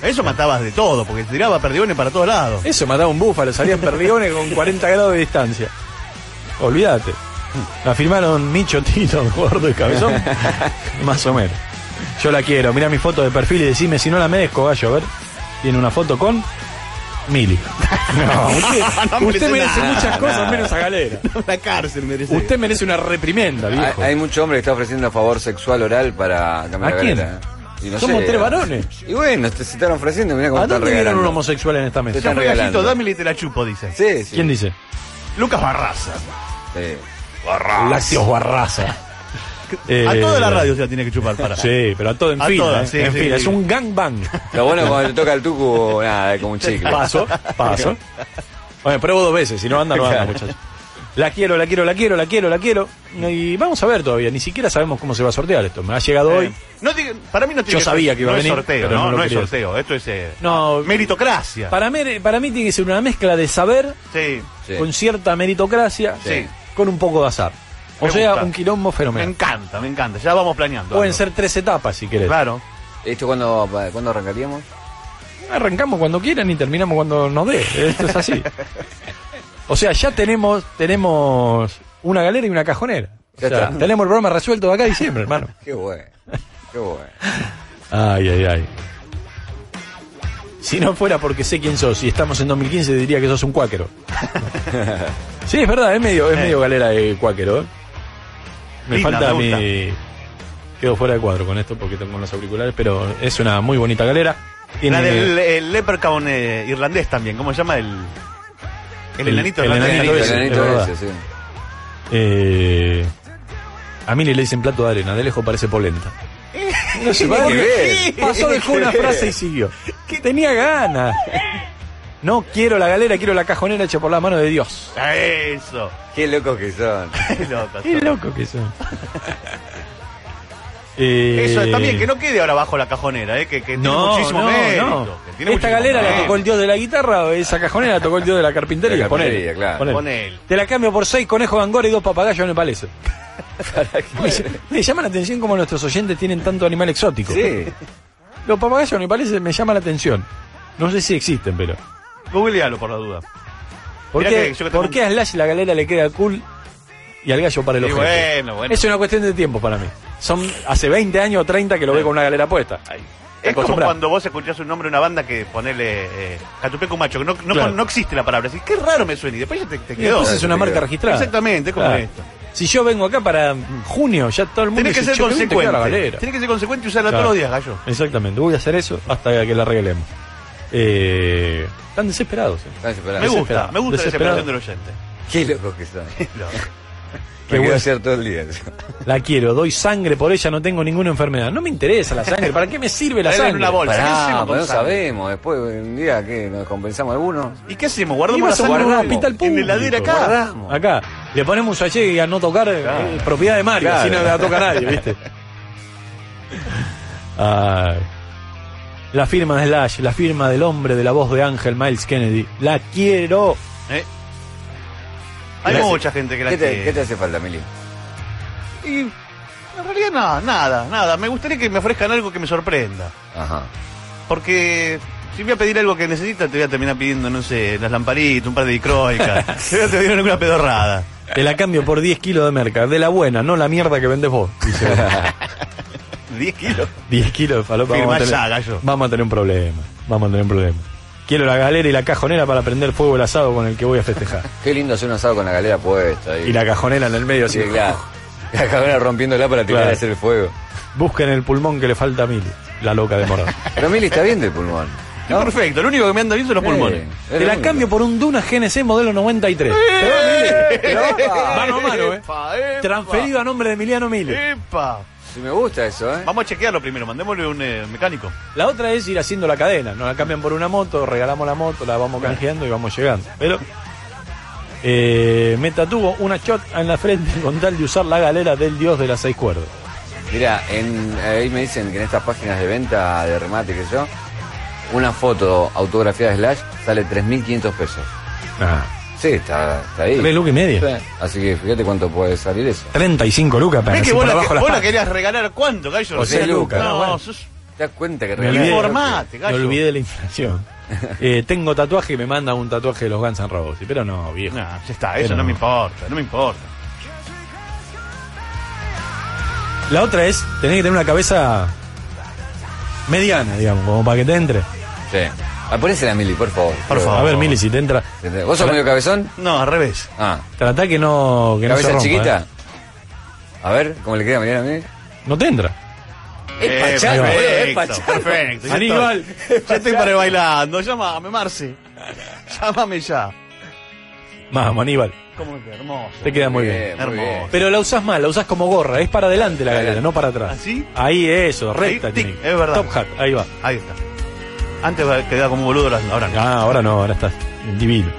Eso matabas de todo, porque te tiraba perdigones para todos lados. Eso mataba un búfalo, salían [LAUGHS] perdigones con 40 grados de distancia. Olvídate. La firmaron Micho, Tito, [LAUGHS] Gordo y Cabezón. Más o menos. Yo la quiero. Mira mi foto de perfil y decime si no la merezco, gallo. A ver. Tiene una foto con Mili. No, usted, [LAUGHS] No usted [LAUGHS] merece merece nada, muchas cosas nada. menos a galera. [LAUGHS] La cárcel merece. Usted merece una reprimenda, Hay, viejo. hay mucho hombre que está ofreciendo favor sexual oral para cambiar ¿A quién? galera. Y no Somos sé, tres ¿eh? varones. Y bueno, te, se están ofreciendo, cómo ¿A dónde vieron un homosexual en esta Te mesa? Ya están gallito, dámele y te la chupo, dice. Sí, sí. ¿Quién dice? Lucas Barraza. Sí. Lácteos Barraza. Eh, A toda la radio se la tiene que chupar para. Sí, pero a todo en A fila. todas, eh, sí, en sí, fila. sí. Es un gangbang. Lo bueno cuando le toca al tucu, nada, es como un chicle. Paso, paso. Bueno, pruebo dos veces, si no anda, no anda, Claro. muchachos. La quiero, la quiero, la quiero, la quiero, la quiero. Y vamos a ver todavía, ni siquiera sabemos cómo se va a sortear esto. Me ha llegado hoy. Eh, no diga- para mí no tiene Yo sabía que iba no a venir, es sorteo, pero no, no es sorteo. Esto es eh, No, meritocracia. para mí, para mí tiene que ser una mezcla de saber Sí. Sí. con cierta meritocracia, Sí. con un poco de azar. O Me sea, gusta. un quilombo Me fenomenal. encanta, me encanta. Ya vamos planeando. Pueden algo. ser tres etapas si querés. Claro. ¿Esto cuándo, cuándo arrancaríamos? Arrancamos cuando quieran y terminamos cuando nos dé. Esto es así. O sea, ya tenemos, tenemos una galera y una cajonera. O sea, tenemos el programa resuelto de acá a diciembre, hermano. [LAUGHS] Qué bueno. Qué bueno. Ay, ay, ay. Si no fuera porque sé quién sos y estamos en 2015, diría que sos un cuáquero. [LAUGHS] Sí, es verdad, es medio, es medio galera de cuáquero. ¿eh? Me Linda, falta me mi. Quedo fuera de cuadro con esto porque tengo los auriculares, pero es una muy bonita galera. Tiene- La del el Leprechaun eh, irlandés también. ¿Cómo se llama? El, el, El- enanito el irlandés. enanito ese, enanito ese, sí. Eh, a mí le dicen plato de arena, de lejos parece polenta. [LAUGHS] No sé, Tiene ¿por que qué? Pasó, dejó una frase y siguió. [LAUGHS] Tenía ganas. No quiero la galera, quiero la cajonera hecha por la mano de Dios. Eso. Qué locos que son. [LAUGHS] Qué loco. Qué loco que son. Eh, [LAUGHS] Eso también, que no quede ahora bajo la cajonera, eh, que, que tiene No, muchísimo no, mérito. no. que tiene Esta muchísimo galera la mérito. tocó el dios de la guitarra, o esa cajonera la tocó el dios de la carpintería. La Ponele, claro. ponele. Ponele. Te la cambio por seis conejos de angora y dos papagayos en el palacio. me, me llama la atención como nuestros oyentes tienen tanto animal exótico. Sí. Los papagayos en el palacio me llama la atención. No sé si existen, pero. Googlealo por la duda. ¿Por Mirá qué, que yo que tengo por qué a Slash la galera le queda cool y al gallo para el Y ojete? bueno, bueno. Es una cuestión de tiempo para mí. Son hace 20 años o 30 que lo ve con una galera puesta. Ahí. Es como Acostumbrado. cuando vos escuchás un nombre de una banda que ponele eh, Catupeco Macho, que no, no, Claro. no existe la palabra. Así, qué raro me suena. Y después ya te, te Y quedó. después es una marca registrada. Exactamente, es como Claro. esto. Si yo vengo acá para junio, ya todo el mundo Tenés que dice, ser "Che, qué bien te queda la consecuente. galera". Tenés que ser consecuente y usarla Claro. todos los días, gallo. Exactamente, voy a hacer eso hasta que la arreglemos. Eh, están desesperados. eh. Están desesperados. Me gusta, Desesperado. me gusta la desesperación del oyente. Qué locos que son. [LAUGHS] Qué Me bueno. quiero hacer todo el día. eso. La quiero, doy sangre por ella, no tengo ninguna enfermedad. No me interesa la sangre, ¿para qué me sirve la en sangre? una bolsa. ¿Qué Pará, hacemos con pues no sangre? sabemos. Después, un día, ¿qué? ¿Nos compensamos algunos? ¿Y qué hacemos? Guardamos la a sangre poner un en- hospital en público. la heladera acá. Guardamos. Acá. Le ponemos un sachet y a no tocar eh, propiedad de Mario, Claro. así no la toca a nadie, ¿viste? [LAUGHS] Ay. La firma de Slash, la firma del hombre de la voz de Ángel Miles Kennedy. La quiero. ¿Eh? Hay Gracias. mucha gente que la ¿Qué te, quiere. ¿Qué te hace falta, Mili? Y en realidad nada, nada, nada. Me gustaría que me ofrezcan algo que me sorprenda. Ajá. Porque si voy a pedir algo que necesitas, te voy a terminar pidiendo, no sé, las lamparitas, un par de dicroicas. [LAUGHS] te voy a pedir alguna pedorrada. Te la cambio por 10 kilos de merca. De la buena, no la mierda que vendes vos. Dice. [LAUGHS] 10 kilos. 10 kilos de falopa. Firma Vamos a, ya, tener, gallo. vamos a tener un problema. Vamos a tener un problema. Quiero la galera y la cajonera para prender fuego el asado con el que voy a festejar. [LAUGHS] Qué lindo hacer un asado con la galera puesta. ahí. Y la cajonera en el medio así. Sí, claro. [LAUGHS] La galera rompiéndola para tirar Claro. a hacer el fuego. Busquen el pulmón que le falta a Mili. La loca de morado. [LAUGHS] Pero Mili está bien del pulmón. Perfecto, lo único que me anda bien son los pulmones. Te la cambio por un Duna GNC modelo 93. Mano a mano, eh. Transferido a nombre de Emiliano Mili. ¡Epa! Sí, me gusta eso, ¿eh? Vamos a chequearlo primero, mandémosle un eh, mecánico. La otra es ir haciendo la cadena. Nos la cambian por una moto, regalamos la moto, la vamos canjeando y vamos llegando. Pero eh, me tatuo una shot en la frente con tal de usar la galera del dios de las seis cuerdas. Mira, en, ahí me dicen que en estas páginas de venta, de remate, que yo, una foto autografiada de Slash sale 3.500 pesos. Ah, Sí, está, está ahí. Tres lucas y media. Sí. Así que fíjate cuánto puede salir eso. 35 lucas para ¿Ves que vos, la, abajo las vos la patas. querías regalar cuánto, gallo? O seis lucas, No, no, bueno. sos- ¿Te das cuenta que Me regalás? olvidé, Informate, me gallo. olvidé de la inflación. [LAUGHS] Eh, tengo tatuaje y me manda un tatuaje de los Guns N' Roses, pero no, viejo. Nah, ya está, eso Pero no me importa, no me importa. La otra es tener que tener una cabeza mediana, digamos, como para que te entre. Sí. Ah, ponésela, Mili, por favor. Por favor. A ver, Mili, si te entra. ¿Vos sos medio cabezón? No, al revés. Ah. Tratá que no, que no se ¿Cabeza rompa, chiquita? ¿eh? A ver, ¿cómo le queda a Mariana a mí? No te entra. Eh, boludo, es perfecto, pachano. perfecto. Ya Aníbal. [LAUGHS] estoy- Ya estoy para ir bailando. Llámame, Marce. Llámame ya. Vamos, Aníbal. Cómo que hermoso. Te queda muy bien. Bien, muy Hermoso. bien. Pero la usás mal, la usás como gorra. Es para adelante la galera, no para atrás. ¿Así? Ahí eso, recta. Ahí, tic, es verdad. Top hat, ahí va. Ahí está. Antes quedaba como un boludo, ahora no. Ah, ahora no, ahora estás divino.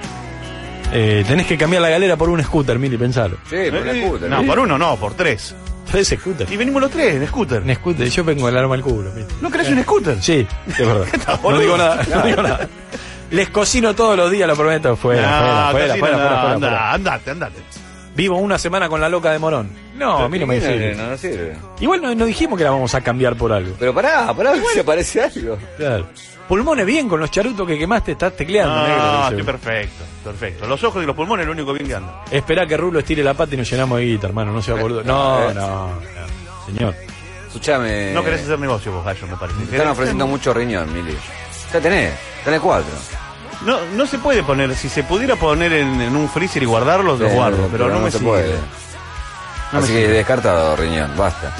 Eh, tenés que cambiar la galera por un scooter, Mili, pensalo. Sí, por la Eh, puta. No, por uno no, por tres. Tres scooters. Y venimos los tres en scooter. Un scooter, yo vengo el arma al culo. Mili. ¿No querés un scooter? Sí, es verdad. [LAUGHS] no boludo? digo nada, no digo nada. Les cocino todos los días, lo prometo. Fuera, No, fuera, fuera, fuera, no, fuera, fuera, anda, fuera. Andate, andate. Vivo una semana con la loca de Morón. No, a mí no me sirve. no, no sirve. Igual no, no dijimos que la vamos a cambiar por algo. Pero pará, pará, si aparece algo. Claro. Pulmones bien con los charutos que quemaste, estás tecleando, No, negro. estoy perfecto, perfecto. Los ojos y los pulmones es lo único bien que anda. Esperá que Rulo estire la pata y nos llenamos de guita, hermano. No boludo. No, [LAUGHS] Eh. no, no. Señor. Escuchame. No querés hacer negocio vos, Gallo, me parece. Te están ofreciendo mucho riñón, Mili. Ya tenés, tenés cuatro. No, no se puede poner, si se pudiera poner en, en un freezer y guardarlos, los guardo, pero, no, me se sirve. puede. No me Así que sirve. descartado, riñón, basta.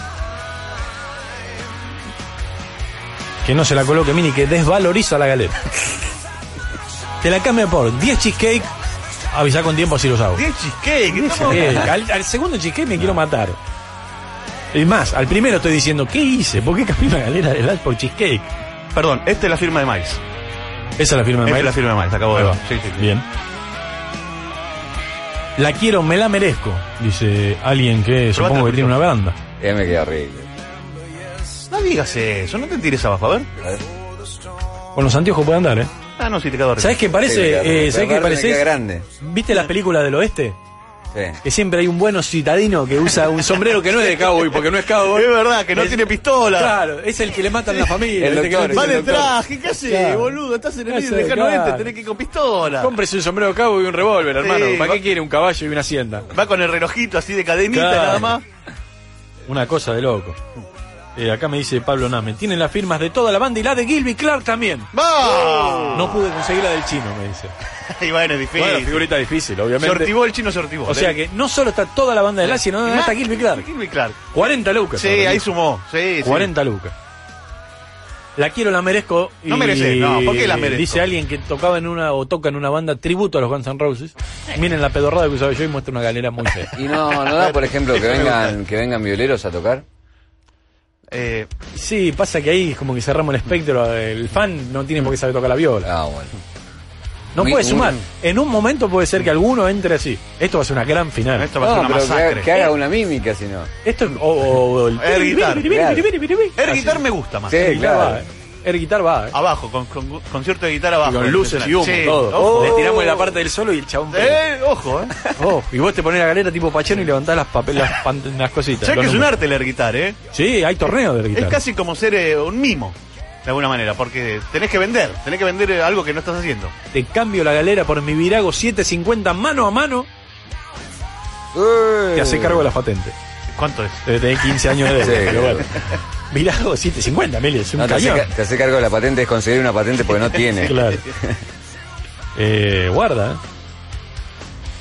Que no se la coloque Mini, que desvaloriza la galera. [LAUGHS] Te la cambia por 10 cheesecake. Avisa con tiempo si los hago. 10 cheesecake, al, al segundo cheesecake me quiero matar. Y más, al primero estoy diciendo, ¿qué hice? ¿Por qué cambié una galera de helado por cheesecake? Perdón, esta es la firma de Miles. Esa es la firma de Esta es Miles. la firma de Miles, acabo de ver. Sí, sí, sí. Bien. La quiero, me la merezco, dice alguien que supongo que tiene una banda. Ya me queda horrible. No digas eso, no te tires abajo, a ver. Con los anteojos puede andar, ¿eh? Ah, no, sí, te quedó horrible. ¿Sabes qué Sí, me parece? queda- eh, pero ¿Sabes qué aparte me parece? queda grande. ¿Viste las películas del oeste? Sí. Que siempre hay un bueno citadino que usa un sombrero que no es de cowboy, porque no es cowboy. Es verdad, que no Es- tiene pistola. Claro, es el que le matan la familia. El. Que doctor, te Va dice de el traje, ¿qué haces, Claro. boludo? Estás en el ¿Qué medio de haces? Jano Oeste, Claro. tenés que ir con pistola. Cómprese un sombrero de cowboy y un revólver, hermano. Sí, ¿Para va- qué quiere un caballo y una hacienda? Va con el relojito así de cadenita Claro. nada más. Una cosa de loco. Eh, acá me dice Pablo Name. Tienen las firmas de toda la banda y la de Gilby Clark también. ¡Va! No pude conseguir la del chino, me dice. [LAUGHS] Y bueno, es difícil. Bueno, figurita difícil, obviamente. ortivó el chino, se ortivó. O sea que no solo está toda la banda de la, sino también más- está Gilby Clark. Gilby Clark. 40 lucas. Sí, ahí sumó. Sí, sí. 40 lucas. La quiero, la merezco. y No merece, no, ¿por qué la merezco? Dice alguien que tocaba en una o toca en una banda tributo a los Guns N' Roses. Miren la pedorrada que usaba yo y muestra una galera muy fea. Y no, no da, por ejemplo, que [LAUGHS] vengan, que vengan violeros a tocar. Eh, Sí, pasa que ahí como que cerramos el espectro. El fan no tiene por qué saber tocar la viola. Ah, bueno. No Muy- puede sumar. En un momento puede ser que alguno entre así. Esto va a ser una gran final. esto va a ser una que, masacre. haga- que haga una mímica, si no. Esto o, el Air guitar. Guitar me gusta más. Sí, Sí, claro. Air Guitar va, ¿eh? Abajo, con, con concierto de guitarra abajo. con luces y humo, Sí, todo. ojo. Le tiramos en la parte del solo y el chabón. Eh, ojo, eh. [LAUGHS] Oh, y vos te pones la galera tipo Pacheno y levantás las, papel, las, pan- las cositas. ¿Sabes los que es un arte el air guitar, eh? Sí, hay torneos de Air Guitar. Es casi como ser eh, un mimo, de alguna manera, porque tenés que vender, tenés que vender eh, algo que no estás haciendo. Te cambio la galera por mi Virago 750 mano a mano. Te hace cargo de la patente. ¿Cuánto es? Debe tener 15 años de [LAUGHS] Sí, pero bueno. Virago 750, Meli, es un No, te, hace, te hace cargo de la patente, es conseguir una patente porque no tiene. [LAUGHS] Claro. Eh, guarda, ¿eh?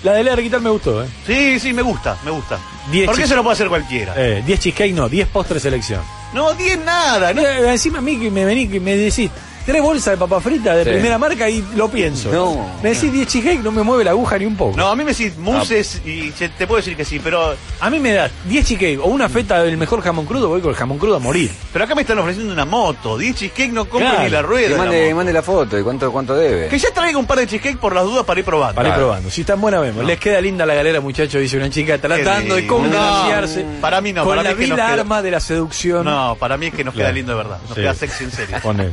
La de Air Guitar me gustó, ¿eh? Sí, sí, me gusta, me gusta. Diez Porque eso lo puede hacer cualquiera. Eh, 10 cheesecake no, 10 postres selección. No, 10 nada, ¿no? Eh, encima a mí que me venís que me decís tres bolsas de papa frita de Sí. primera marca y lo pienso. No. Me decís 10 cheesecake, no me mueve la aguja ni un poco. No, a mí me decís muses y te puedo decir que sí, pero A mí me das 10 cheesecake o una feta del mejor jamón crudo, voy con el jamón crudo a morir. pero acá me están ofreciendo una moto. 10 cheesecake no compro Claro. ni la Y rueda. de la mande, moto. mande la foto y cuánto, cuánto debe. Que ya traiga un par de cheesecake por las dudas para ir probando. Para ir Claro. probando. Si están buena vemos. Les queda linda la galera, muchachos, dice una chica, tratando de lindo. congraciarse No, para mí no, con para la mí es que nos queda- arma de la seducción. No, para mí es que nos queda lindo de verdad. Nos Sí. queda sexy en serio. Con él.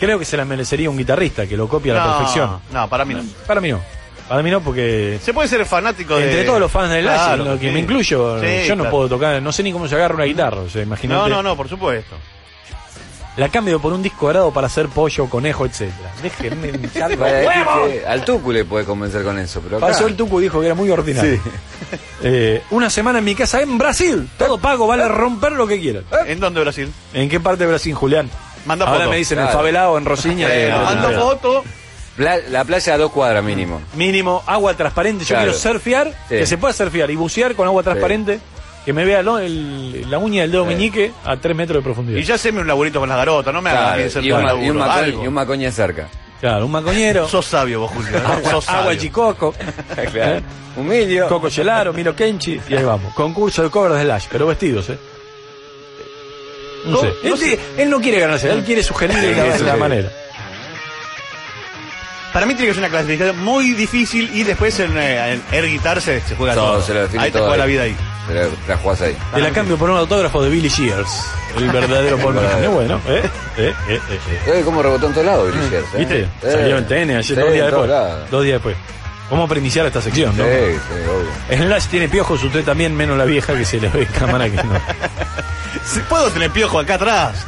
Creo que se la merecería un guitarrista que lo copie a la No, perfección. No, para mí no. Para mí no. Para mí no, porque Se puede ser fanático de. entre todos los fans del Lash, Claro, en lo que sí. me incluyo, Sí, yo no claro. puedo tocar, no sé ni cómo se agarra una guitarra. O sea, imagínate. No, no, no, por supuesto. La cambio por un disco grado para hacer pollo, conejo, etcétera. Déjenme [LAUGHS] hinchar los Para decir huevos. que al Tucu le puede convencer con eso, pero acá- Pasó el Tucu y dijo que era muy ordinario. Sí. [LAUGHS] Eh, una semana en mi casa en Brasil. Todo pago, vale romper lo que quieran. ¿En dónde Brasil? ¿En qué parte de Brasil, Julián? Manda Ahora foto. me dicen en Claro. Favelado, en Rosiña. Eh, eh, Manda eh, foto. La playa a dos cuadras mínimo. Mínimo, agua transparente. Yo Claro. quiero surfear, Sí. que se pueda surfear y bucear con agua transparente. Que me vea ¿no? el- la uña del dedo Sí. meñique a 3 metros de profundidad. Y ya haceme un laburito con las garotas, no me hagas Claro, ser y, un, y un maco- y un macoña cerca. Claro, un macoñero. [LAUGHS] Sos sabio vos, Julio. ¿no? agua, Sos agua sabio. chicoco. [LAUGHS] Claro. ¿eh? Un milio. Coco Gelaro, Miro Kenchi. Y ahí vamos. Concurso de cobras de Lash, pero vestidos, ¿eh? No, No, sé. no él, sé. él no quiere ganarse, él quiere sugerir de la, la manera. Para mí tiene que ser una clasificación muy difícil y después en, eh, en Air Guitar se, se juega Todo, todo. se lo define ahí te juega la vida ahí. Te la, la jugás ahí. Te la cambio por un autógrafo de Billy Shears. El verdadero [LAUGHS] Paul McCartney. Bueno, ¿eh? ¿Eh? ¿Eh? ¿Eh? ¿eh? Eh, como rebotó en todos lados, Billy Shears, ¿eh? ¿Viste? Eh, Salió en TN ayer, sí, dos días después. Dos días después. Vamos a primiciar esta sección, ¿no? Sí, sí, obvio. En Lash tiene piojos, usted también, menos la vieja que se le ve en cámara que no. [LAUGHS] Si puedo tener piojo acá atrás.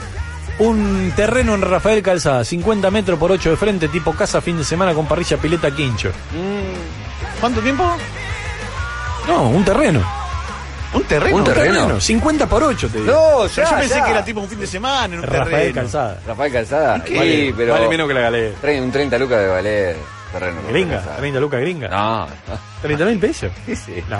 Un terreno en Rafael Calzada, 50 metros por 8 de frente, tipo casa, fin de semana con parrilla, pileta, quincho. ¿Cuánto tiempo? No, un terreno. ¿Un terreno? ¿Un terreno? 50 por 8, te digo. No, Yo, ya, yo pensé ya. que era tipo un fin de semana en un Rafael terreno. Calzada. Rafael Calzada. qué? Sí, pero. Vale menos que la galera. Un 30 lucas de valer terreno. Gringa, Calzada. 30 lucas gringa. No, 30 mil pesos. sí, sí. No.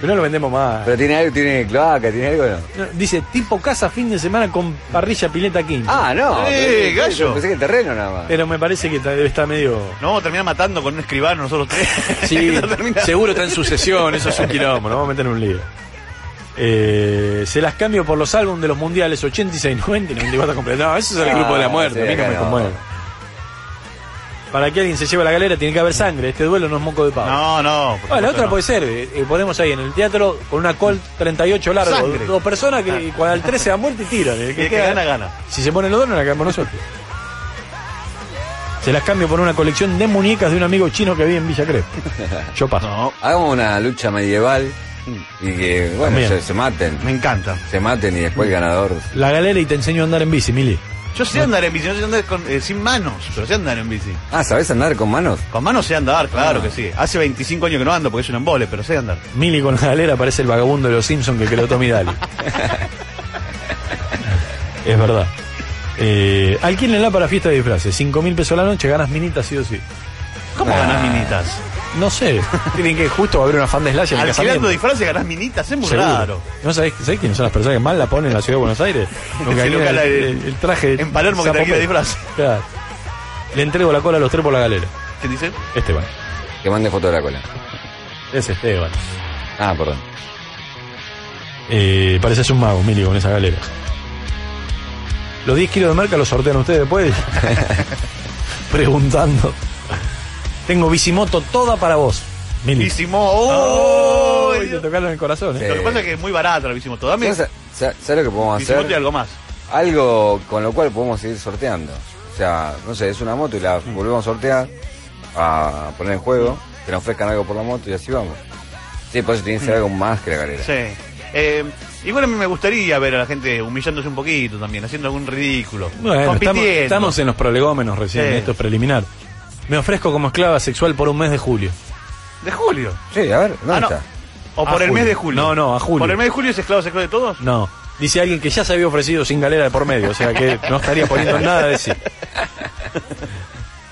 Pero no lo vendemos más. Pero tiene algo, tiene cloaca, tiene algo, ¿no? No, Dice tipo casa, fin de semana con parrilla, pileta, quincho. Ah, no. Eh, pero- gallo. Pensé que el terreno nada más. Pero me parece que debe estar medio. Nos vamos a terminar matando con un escribano nosotros tres. [LAUGHS] [LAUGHS] Sí, seguro está en sucesión, eso es un quilombo, nos vamos a meter en un lío. Eh, se las cambio por los álbumes de los mundiales 86, 90 y 94 completos. No, eso es el Ah, grupo de la muerte, sí, a mí no me no. Para que alguien se lleve la galera tiene que haber sangre, este duelo no es moco de pavo. No, no. Bueno, la otra no. puede ser, eh, eh, ponemos ahí en el teatro con una Colt 38 largo, Sangre. dos personas que cuando al 13 a muerte tiran. El Y que el que queda- gana, gana. Si se ponen los dos, no la quedamos nosotros. Se las cambio por una colección de muñecas de un amigo chino que vive en Villa Crespo. [LAUGHS] Yo paso. No, Hagamos una lucha medieval y que, bueno, se maten. me encanta. Se maten y después el ganador. La galera y te enseño a andar en bici, Mili. Yo sé andar en bici, no sé andar con- eh, sin manos, pero sé andar en bici. Ah, ¿sabés andar con manos? Con manos sé andar, claro Ah. que sí. Hace 25 años que no ando porque es un embole, pero sé andar. Mili con la galera parece el vagabundo de los Simpsons que creó Tommy Daly. es verdad. Eh, alquílenla para fiesta de disfraces. 5 mil pesos la noche, ganas minitas sí o sí. ¿Cómo Ah. ganás minitas? No sé. [LAUGHS] Tienen que justo va a haber una fan de Slash en el Alquilando casamiento. disfraces ganás minitas, es muy Seguro. raro. ¿No sabés, sabés quiénes son las personas que más la ponen en la ciudad de Buenos Aires? [LAUGHS] Que alquilan el, el- el- el traje. en Palermo que te alquila zapopé. disfraz. Claro. Le entrego la cola a los tres por la galera. ¿Qué dice? Esteban. Que mande foto de la cola. Es Esteban. Ah, perdón. Eh, pareces un mago, Mili, con esa galera. Los 10 kilos de marca los sortean ustedes después. [LAUGHS] Preguntando. Tengo bicimoto toda para vos, Mili. Bicimo. ¡Oh! ¡Oh! te tocaron el corazón, ¿eh? Lo que pasa es que es muy barato la bicimoto. Dame ¿Sabes, sa- sabes lo que podemos bicimoto y hacer? algo más. algo con lo cual podemos seguir sorteando. O sea, no sé, es una moto y la volvemos a sortear, a poner en juego, que nos ofrezcan algo por la moto y así vamos. Sí, por eso tiene que ser algo más que la galera. Sí. Eh, igual a mí me gustaría ver a la gente humillándose un poquito también, haciendo algún ridículo. Bueno, estamos, compitiendo. estamos en los prolegómenos recién, Sí. esto es preliminar. Me ofrezco como esclava sexual por un mes de julio. ¿De julio? Sí, a ver, ¿dónde Ah, no. está? ¿O A por el julio. mes de julio? No, no, a julio. ¿Por el mes de julio es esclavo sexual de todos? No, dice alguien que ya se había ofrecido sin galera de por medio, o sea que no estaría poniendo nada de sí. [LAUGHS]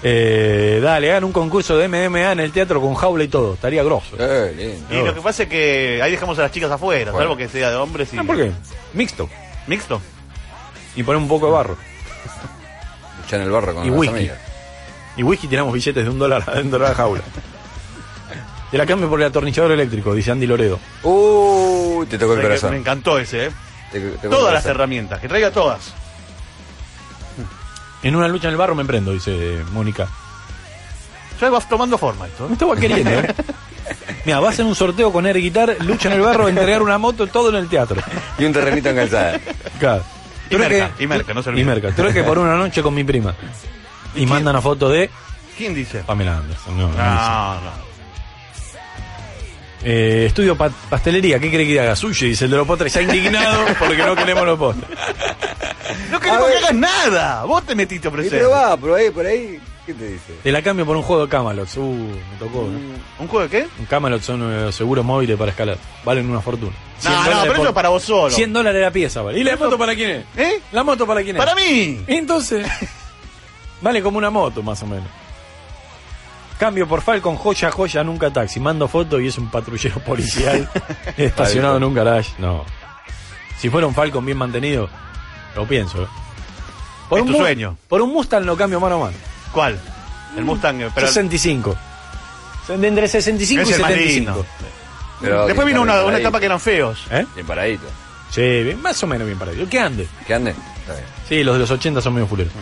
Eh, dale, hagan un concurso de MMA en el teatro con jaula y todo, estaría grosso. Eh, Y lo que pasa es que ahí dejamos a las chicas afuera, Bueno. salvo que sea de hombres y... Ah, ¿por qué? Mixto. ¿Mixto? Y poner un poco de barro. Luchar en el barro con Y las whisky. amigas. Y whisky tiramos billetes de un dólar [LAUGHS] adentro de la jaula. Te la cambio por el atornillador eléctrico, dice Andy Loredo. Uy, te tocó el corazón. Me encantó ese, ¿eh? Te- te Todas las herramientas, que traiga todas. En una lucha en el barro me prendo, dice Mónica. Ya vas tomando forma esto. ¿eh? Me estaba queriendo, ¿eh? [LAUGHS] Mira, vas en un sorteo con Air Guitar, lucha en el barro, entregar una moto, todo en el teatro. Y un terrenito en calzada. Claro. Y merca, y merca, no se Y olvide. merca. Creo que por una noche con mi prima. Y mandan una foto de ¿Quién dice? Pamela Anderson. No, no dice. No, no. Eh, estudio pa- pastelería, ¿qué cree que haga? Sushi, dice el de los postres. Está indignado [LAUGHS] porque no queremos los postres. No queremos que hagas nada. Vos te metiste a ofrecer. pero va, por ahí, por ahí, ¿qué te dice? Te la cambio por un juego de Camalots. Uh, me tocó, ¿no? ¿Un juego de qué? Un Camelot son eh, seguros móviles para escalar. Valen una fortuna. 100 No, no, pero por- eso es para vos solo. 100 dólares la pieza, vale. ¿Y la moto para quién es? ¿Eh? ¿La moto para quién es? Para mí. Entonces, [LAUGHS] vale como una moto, más o menos. Cambio por Falcon, joya, joya, nunca taxi. Mando foto y es un patrullero [LAUGHS] policial [LAUGHS] estacionado en un garage. No. Si fuera un Falcon bien mantenido, lo pienso. ¿eh? Es un tu sueño. Por un Mustang lo cambio mano a mano. ¿Cuál? El Mustang. Pero 65. De entre 65 Es y el más 75. lindo. Pero Después vino una, una paradito. etapa que eran feos. ¿Eh? Bien paradito. Sí, bien, más o menos bien para ellos. ¿Qué ande? ¿Qué ande? Está bien. Sí, los de los 80 son medio fuleros.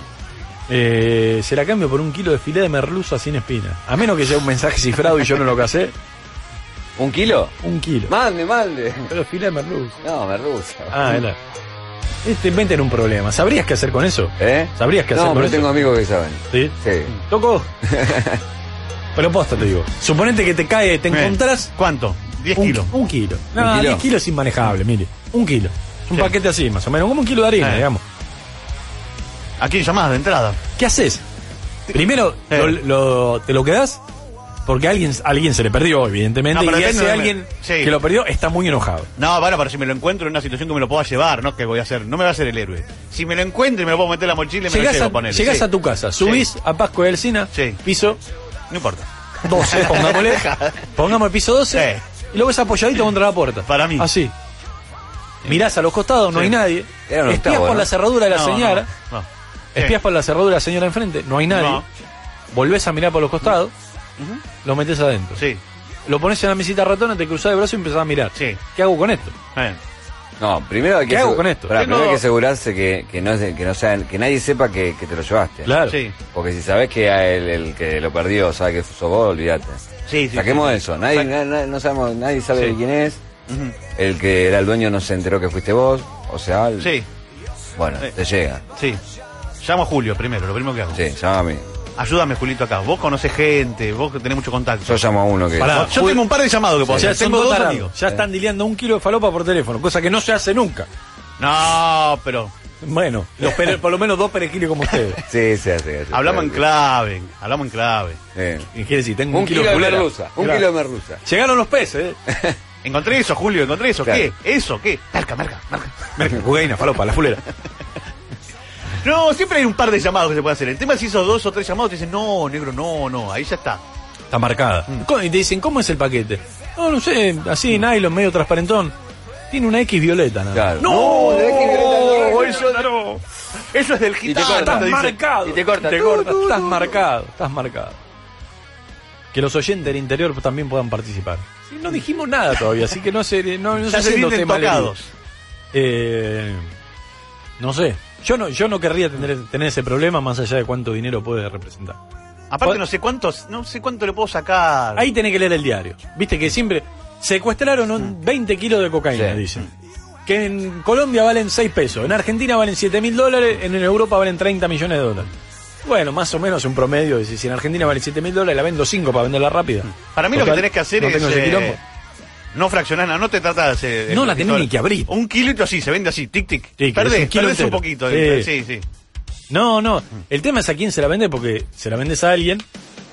Eh, se la cambio por un kilo de filé de merluza sin espina. A menos que sea un mensaje cifrado y yo no lo casé. ¿Un kilo? Un kilo. Mande, mande. Pero filé de merluza. No, merluza. Ah, era. Este inventen un problema. ¿Sabrías qué hacer con eso? ¿Eh? ¿Sabrías qué hacer No, con pero eso? tengo amigos que saben. ¿Sí? Sí. Toco. [LAUGHS] Pero posta te digo. Suponete que te cae, te encontrás. ¿Cuánto? 10 un, kilos. Un kilo. No, ¿Un kilo? 10 kilos es inmanejable, mire. Un kilo. Un Sí. paquete así, más o menos. Como un kilo de harina, Eh. digamos. ¿A quién llamás de entrada? ¿Qué haces? Primero, Eh. lo- lo- ¿te lo quedás? Porque a alguien, a alguien se le perdió, evidentemente, No, pero y ese de- alguien sí. que lo perdió está muy enojado. No, bueno, pero si me lo encuentro en una situación que me lo pueda llevar, ¿no? que voy a hacer? No me va a hacer el héroe. Si me lo encuentro y me lo puedo meter en la mochila y me lo llevo a, llegás sí. a tu casa, subís a Pasco de Alcina, Sí. piso No importa. 12, [LAUGHS] pongámosle. pongamos el piso 12, Sí. y lo ves apoyadito contra la puerta. Para mí. Así. Mirás a los costados, no Sí. hay nadie. Octavo, por ¿no? la cerradura de la No, señora. No, no. Espías por la cerradura de la señora enfrente, no hay nadie. No. Volvés a mirar por los costados, lo metés adentro. Sí. Lo pones en la mesita ratona, te cruzás de brazos y empezás a mirar. Sí. ¿Qué hago con esto? Eh. No, primero hay que, ¿Qué hago con esto? Pará, primero hay que asegurarse que, que no, es- que no sea, que nadie sepa que, que te lo llevaste. Claro. Sí. Porque si sabes que el, el que lo perdió sabe que sos vos, olvídate. Sí, sí, Saquemos sí. eso. Nadie, Sa- na- na- no sabemos, nadie sabe Sí. quién es. El que era el dueño no se enteró que fuiste vos. O sea, el- Sí, bueno, Sí. te llega. sí. Llamo a Julio primero, lo primero que hago. Sí, llama a mí. Ayúdame, Julito, acá. Vos conocés gente, vos que tenés mucho contacto. Yo llamo a uno que. Pará. Yo tengo un par de llamados que puedo ya hacer. son Tengo dos amigos. Ya están dileando un kilo de falopa por teléfono, cosa que no se hace nunca. No, pero Bueno, los pere- por lo menos dos perejiles como ustedes. [LAUGHS] Sí, sí, sí. sí, hablamos en clave. Hablamos en clave. Sí. ¿Y qué decir? Tengo Un kilo de culera. merluza. Un Claro. kilo de merluza. Llegaron los peces, ¿eh? Encontré eso, Julio, encontré eso. Claro. ¿Qué? ¿Eso? ¿Qué? Marca, marca, marca. Merca, Jugaina, falopa, la fulera. No, siempre hay un par de llamados que se puede hacer. El tema es si esos dos o tres llamados te dicen, no, negro, no, no, ahí ya está. Está marcada. Co- Y te dicen, ¿cómo es el paquete? No, no sé, así, nylon, medio transparentón. Tiene una X violeta, nada. Claro. No, de X violeta, no, eso no. Eso es del gitano. Estás dice. marcado. y te corta. Te corta. Estás marcado. Estás marcado. Que los oyentes del interior también puedan participar. Sí, no dijimos nada todavía, así que no se, no, no Ya se sienten tema tocados. Eh, no sé. Yo no, yo no querría tener, tener ese problema más allá de cuánto dinero puede representar. Aparte no sé cuántos, no sé cuánto le puedo sacar. Ahí tenés que leer el diario. Viste que siempre secuestraron un 20 kilos de cocaína, Sí. dicen. que en Colombia valen 6 pesos, en Argentina valen 7 mil dólares, en Europa valen 30 millones de dólares. Bueno, más o menos un promedio. Si si en Argentina vale 7 mil dólares, la vendo 5 para venderla rápida. Para mí lo que tenés que hacer no es. eh. No fraccionar nada, no te trata de hacer. No la tenés ni que abrir. Un kilito así, se vende así, tic tic. Que perdés, un kilo perdés un poquito. Sí. Sí, sí. No, no. El tema es a quién se la vende porque se la vendes a alguien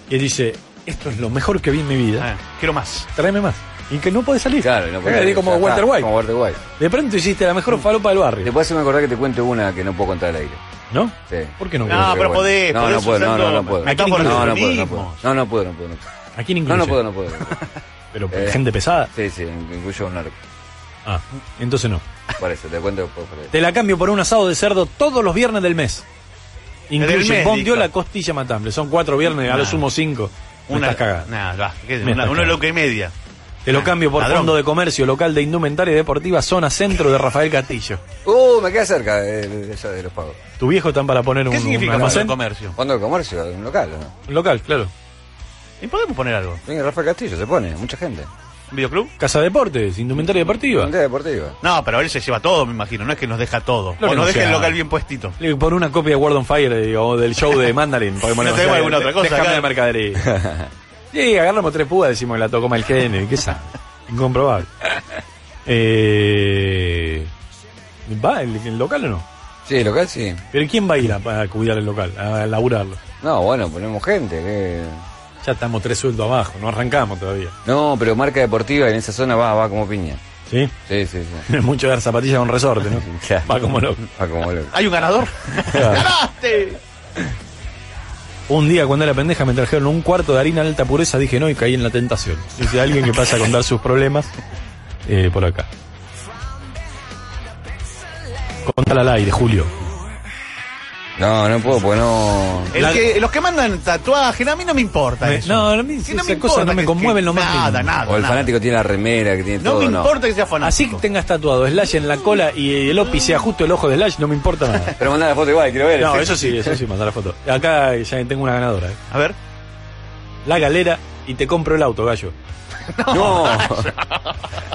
y dice, esto es lo mejor que vi en mi vida. Ah, quiero más. Tráeme más. Y que no puede salir. Claro, no puede salir, como Walter White. Como Walter White. De pronto hiciste la mejor falopa del barrio. Después se me acordar que te cuente una que no puedo contar al aire. ¿No? Sí. ¿Por qué no? No, puedo? pero podés, No, podés no puedo, no, no, no puedo. No, no puedo, no puedo. No, no puedo, no puedo. no puedo. ¿A quién No, incluye? no puedo, no puedo. Pero Eh, gente pesada. Sí, sí, incluyo un narco. Ah, entonces no. Por eso, te cuento por ahí. Te la cambio por un asado de cerdo todos los viernes del mes. Incluye bondiola, costilla matambre. Son cuatro viernes, a lo Nah. sumo cinco. Me Una cagando. Nah, va, ¿qué es? Me Una, loca y media. Te lo cambio por Ladrón. fondo de comercio local de indumentaria deportiva, zona centro de Rafael Castillo. Uh, me queda cerca de, de, esa de los pagos. Tu viejo están para poner un, ¿Qué un significa almacén. el comercio? Fondo de comercio, un local, ¿o ¿no? Un local, claro. ¿Y podemos poner algo? Venga, Rafael Castillo, se pone, mucha gente. ¿Un videoclub? Casa Deportes, indumentaria deportiva. Gente deportiva. No, pero él se lleva todo, me imagino. No es que nos deja todo. Lo o nos deja el local bien puestito. Le Por una copia de World on Fire o del show de Mandarin. Porque, [LAUGHS] No tenemos alguna otra cosa Déjame acá. de mercadería. [LAUGHS] sí, agarramos tres púas, decimos que la tocó mal genio. ¿Qué sabe? Incomprobable. [LAUGHS] Eh, ¿Va el, el local o no? Sí, local sí. ¿Pero quién va a ir a, a cuidar el local, a laburarlo? No, bueno, ponemos gente. que- Ya estamos tres sueldos abajo, no arrancamos todavía. No, pero marca deportiva y en esa zona va, va como piña. ¿Sí? Sí, sí, sí. Es [LAUGHS] mucho dar zapatillas con resorte, ¿no? [LAUGHS] Claro. Va como loco. Va como loco. ¿Hay un ganador? ¡Ganaste! Un día cuando era pendeja me trajeron un cuarto de harina de alta pureza, dije no y caí en la tentación. Dice alguien que pasa a contar sus problemas eh, por acá. Contala al aire, Julio. No, no puedo, porque no. El La- que- los que mandan tatuajes, a mí no me importa Me- eso. no, a mí Sí, esas me cosas importa no me conmueven que- lo más Nada, nada. O el nada. fanático tiene la remera, que tiene No todo, me no. importa que sea fanático. Así que tengas tatuado Slash en la cola y el OPI sea justo el ojo de Slash, no me importa nada. Pero mandá la foto igual, quiero ver. No, eso sí, eso sí, mandar la foto. Acá ya tengo una ganadora. ¿eh? A ver. La galera y te compro el auto, gallo. [LAUGHS] No.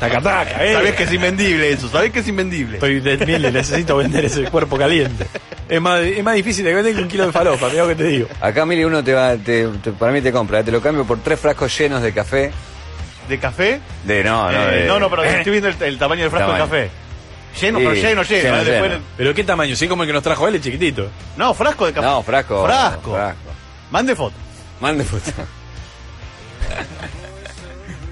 Taca, taca, eh. Sabés que es invendible eso, sabés que es invendible. Estoy de miel, necesito vender ese cuerpo caliente. Es más, es más difícil de vender que un kilo de falopa, mira lo que te digo. Acá, mire, uno te va, te, te- para mí te compra, te lo cambio por tres frascos llenos de café. ¿De café? De no, no, Eh, de- no, no, pero [LAUGHS] estoy viendo el, el tamaño del frasco Tamaño. de café. Lleno, Sí, pero lleno, lleno. lleno, eh. Pero qué tamaño, sí como el que nos trajo él, es chiquitito. No, frasco de café. No, frasco. Frasco. frasco. Mande foto. Mande foto. [LAUGHS]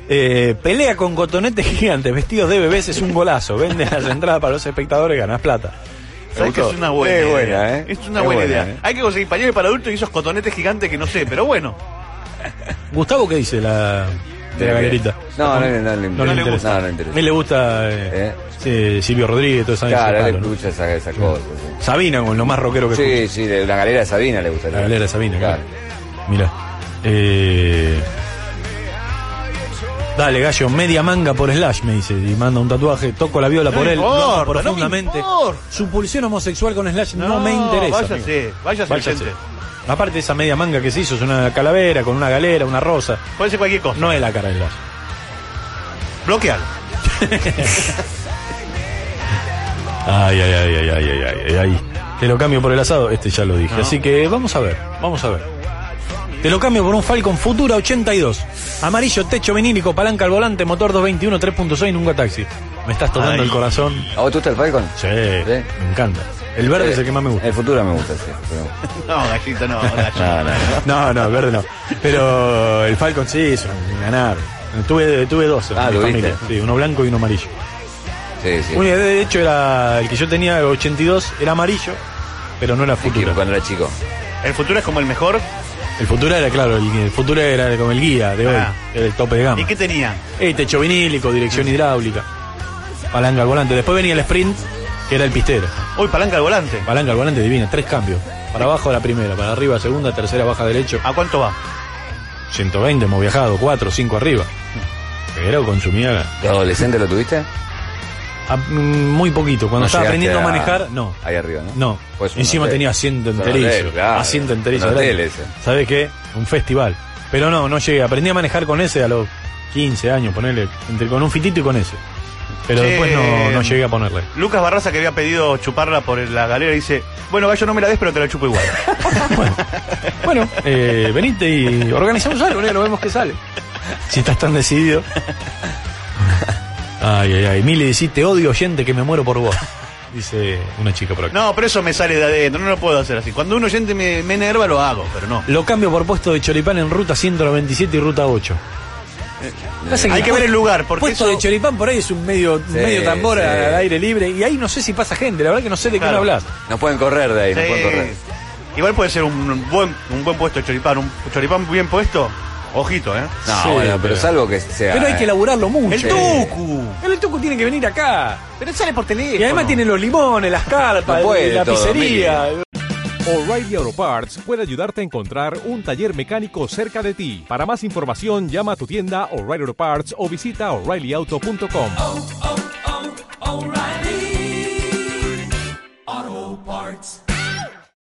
Eh, pelea con cotonetes [LAUGHS] gigantes vestidos de bebés es un golazo. Vende las entradas para los espectadores, ganas plata. ¿Sabes que es una buena, Es idea? ¿eh? Es una Es buena, buena, idea. ¿eh? Hay que conseguir pañales para adultos y esos cotonetes gigantes que no sé, pero bueno. [LAUGHS] Gustavo, ¿qué dice la, de la galerita? No, no, no, no, le No le interesa. interesa. No, no le A interesa. él le gusta eh, ¿Eh? sí, Silvio Rodríguez, todo eso. Claro, él palo, ¿no? escucha esa, esa cosa. sí. Sabina, con lo más rockero que Sí, sí, de la galera de Sabina le gusta. La galera de Sabina, claro. Claro. Mira. Eh... Dale, gallo, media manga por slash, me dice. Y manda un tatuaje. Toco la viola por él, importa, no profundamente. No Su pulsión homosexual con slash no, me interesa. Váyase, váyase, váyase. Aparte, esa media manga que se hizo es una calavera, con una galera, una rosa. Puede ser cualquier cosa. No es la cara de slash. Bloquealo. [LAUGHS] ay, ay, ay, ay, ay, ay, ay, ay. Te lo cambio por el asado, este ya lo dije. Así que vamos a ver, vamos a ver. Te lo cambio por un Falcon Futura 82. Amarillo, techo vinílico, palanca al volante, motor 221, 3.6, nunca taxi. Me estás tocando Ay. el corazón. ¿A vos te gusta el Falcon? Sí, me encanta. El verde es el que más me gusta. El futuro me gusta, sí. pero- [LAUGHS] No, gallito, no, [LAUGHS] gallito. No, no. No, no, el verde no. Pero el Falcon sí, es un ganar. Tuve, tuve dos en Ah, mi familia. Sí, uno blanco y uno amarillo. Sí, sí. Uno, de hecho, era el que yo tenía, el 82, era amarillo, pero no era Sí, Futura. cuando era chico. El futuro es como el mejor. El futuro era, claro, el, el futuro era como el guía de hoy, Ah. era el tope de gama. ¿Y qué tenía? Eh, techo vinílico, dirección hidráulica, palanca al volante. Después venía el sprint, que era el pistero. Uy, palanca al volante. Palanca al volante divina, tres cambios. Para abajo la primera, para arriba segunda, tercera baja derecho. ¿A cuánto va? 120 hemos viajado, 4, 5 arriba. Pero consumía ¿De adolescente lo tuviste? Muy poquito. Cuando No estaba aprendiendo a manejar, no. Ahí arriba, ¿no? No, Pues encima hotel. tenía asiento enterizo. hotel, claro. Asiento enterizo. Un hotel adelante. ese. ¿Sabes qué? Un festival. Pero no, no llegué. Aprendí a manejar con ese a los 15 años, ponerle, entre con un fitito y con ese. Pero Che, después no, no llegué a ponerle. Lucas Barraza que había pedido chuparla por la galera dice, bueno, gallo no me la des, pero te la chupo igual. [LAUGHS] Bueno, eh, venite y organizamos algo, negro, vemos que sale. Si estás tan decidido. Ay, ay, ay. Mili, decís, te odio, oyente, que me muero por vos. [LAUGHS] Dice una chica por acá. No, pero eso me sale de adentro, no lo puedo hacer así. Cuando un oyente me, me enerva lo hago, pero no. Lo cambio por puesto de choripán en ruta 197 y ruta 8. Pasa Hay que ver el lugar, porque puesto eso- de choripán por ahí es un medio, medio tambor sí. al aire libre y ahí no sé si pasa gente, la verdad que no sé de qué Claro. me hablas. No pueden correr de ahí, no Sí. pueden correr. Igual puede ser un buen, un buen puesto de choripán, un choripán bien puesto. Ojito, ¿eh? No, pero, pero, salvo que sea. Pero hay que eh. elaborarlo mucho. ¡El Tucu! Pero el Tucu tiene que venir acá. Pero sale por teléfono. Y además tiene los limones, las carpas, no puede, la pizzería. O'Reilly Auto Parts puede ayudarte a encontrar un taller mecánico cerca de ti. Para más información, llama a tu tienda O'Reilly Auto Parts o visita oreillyauto.com. Oh, oh, oh,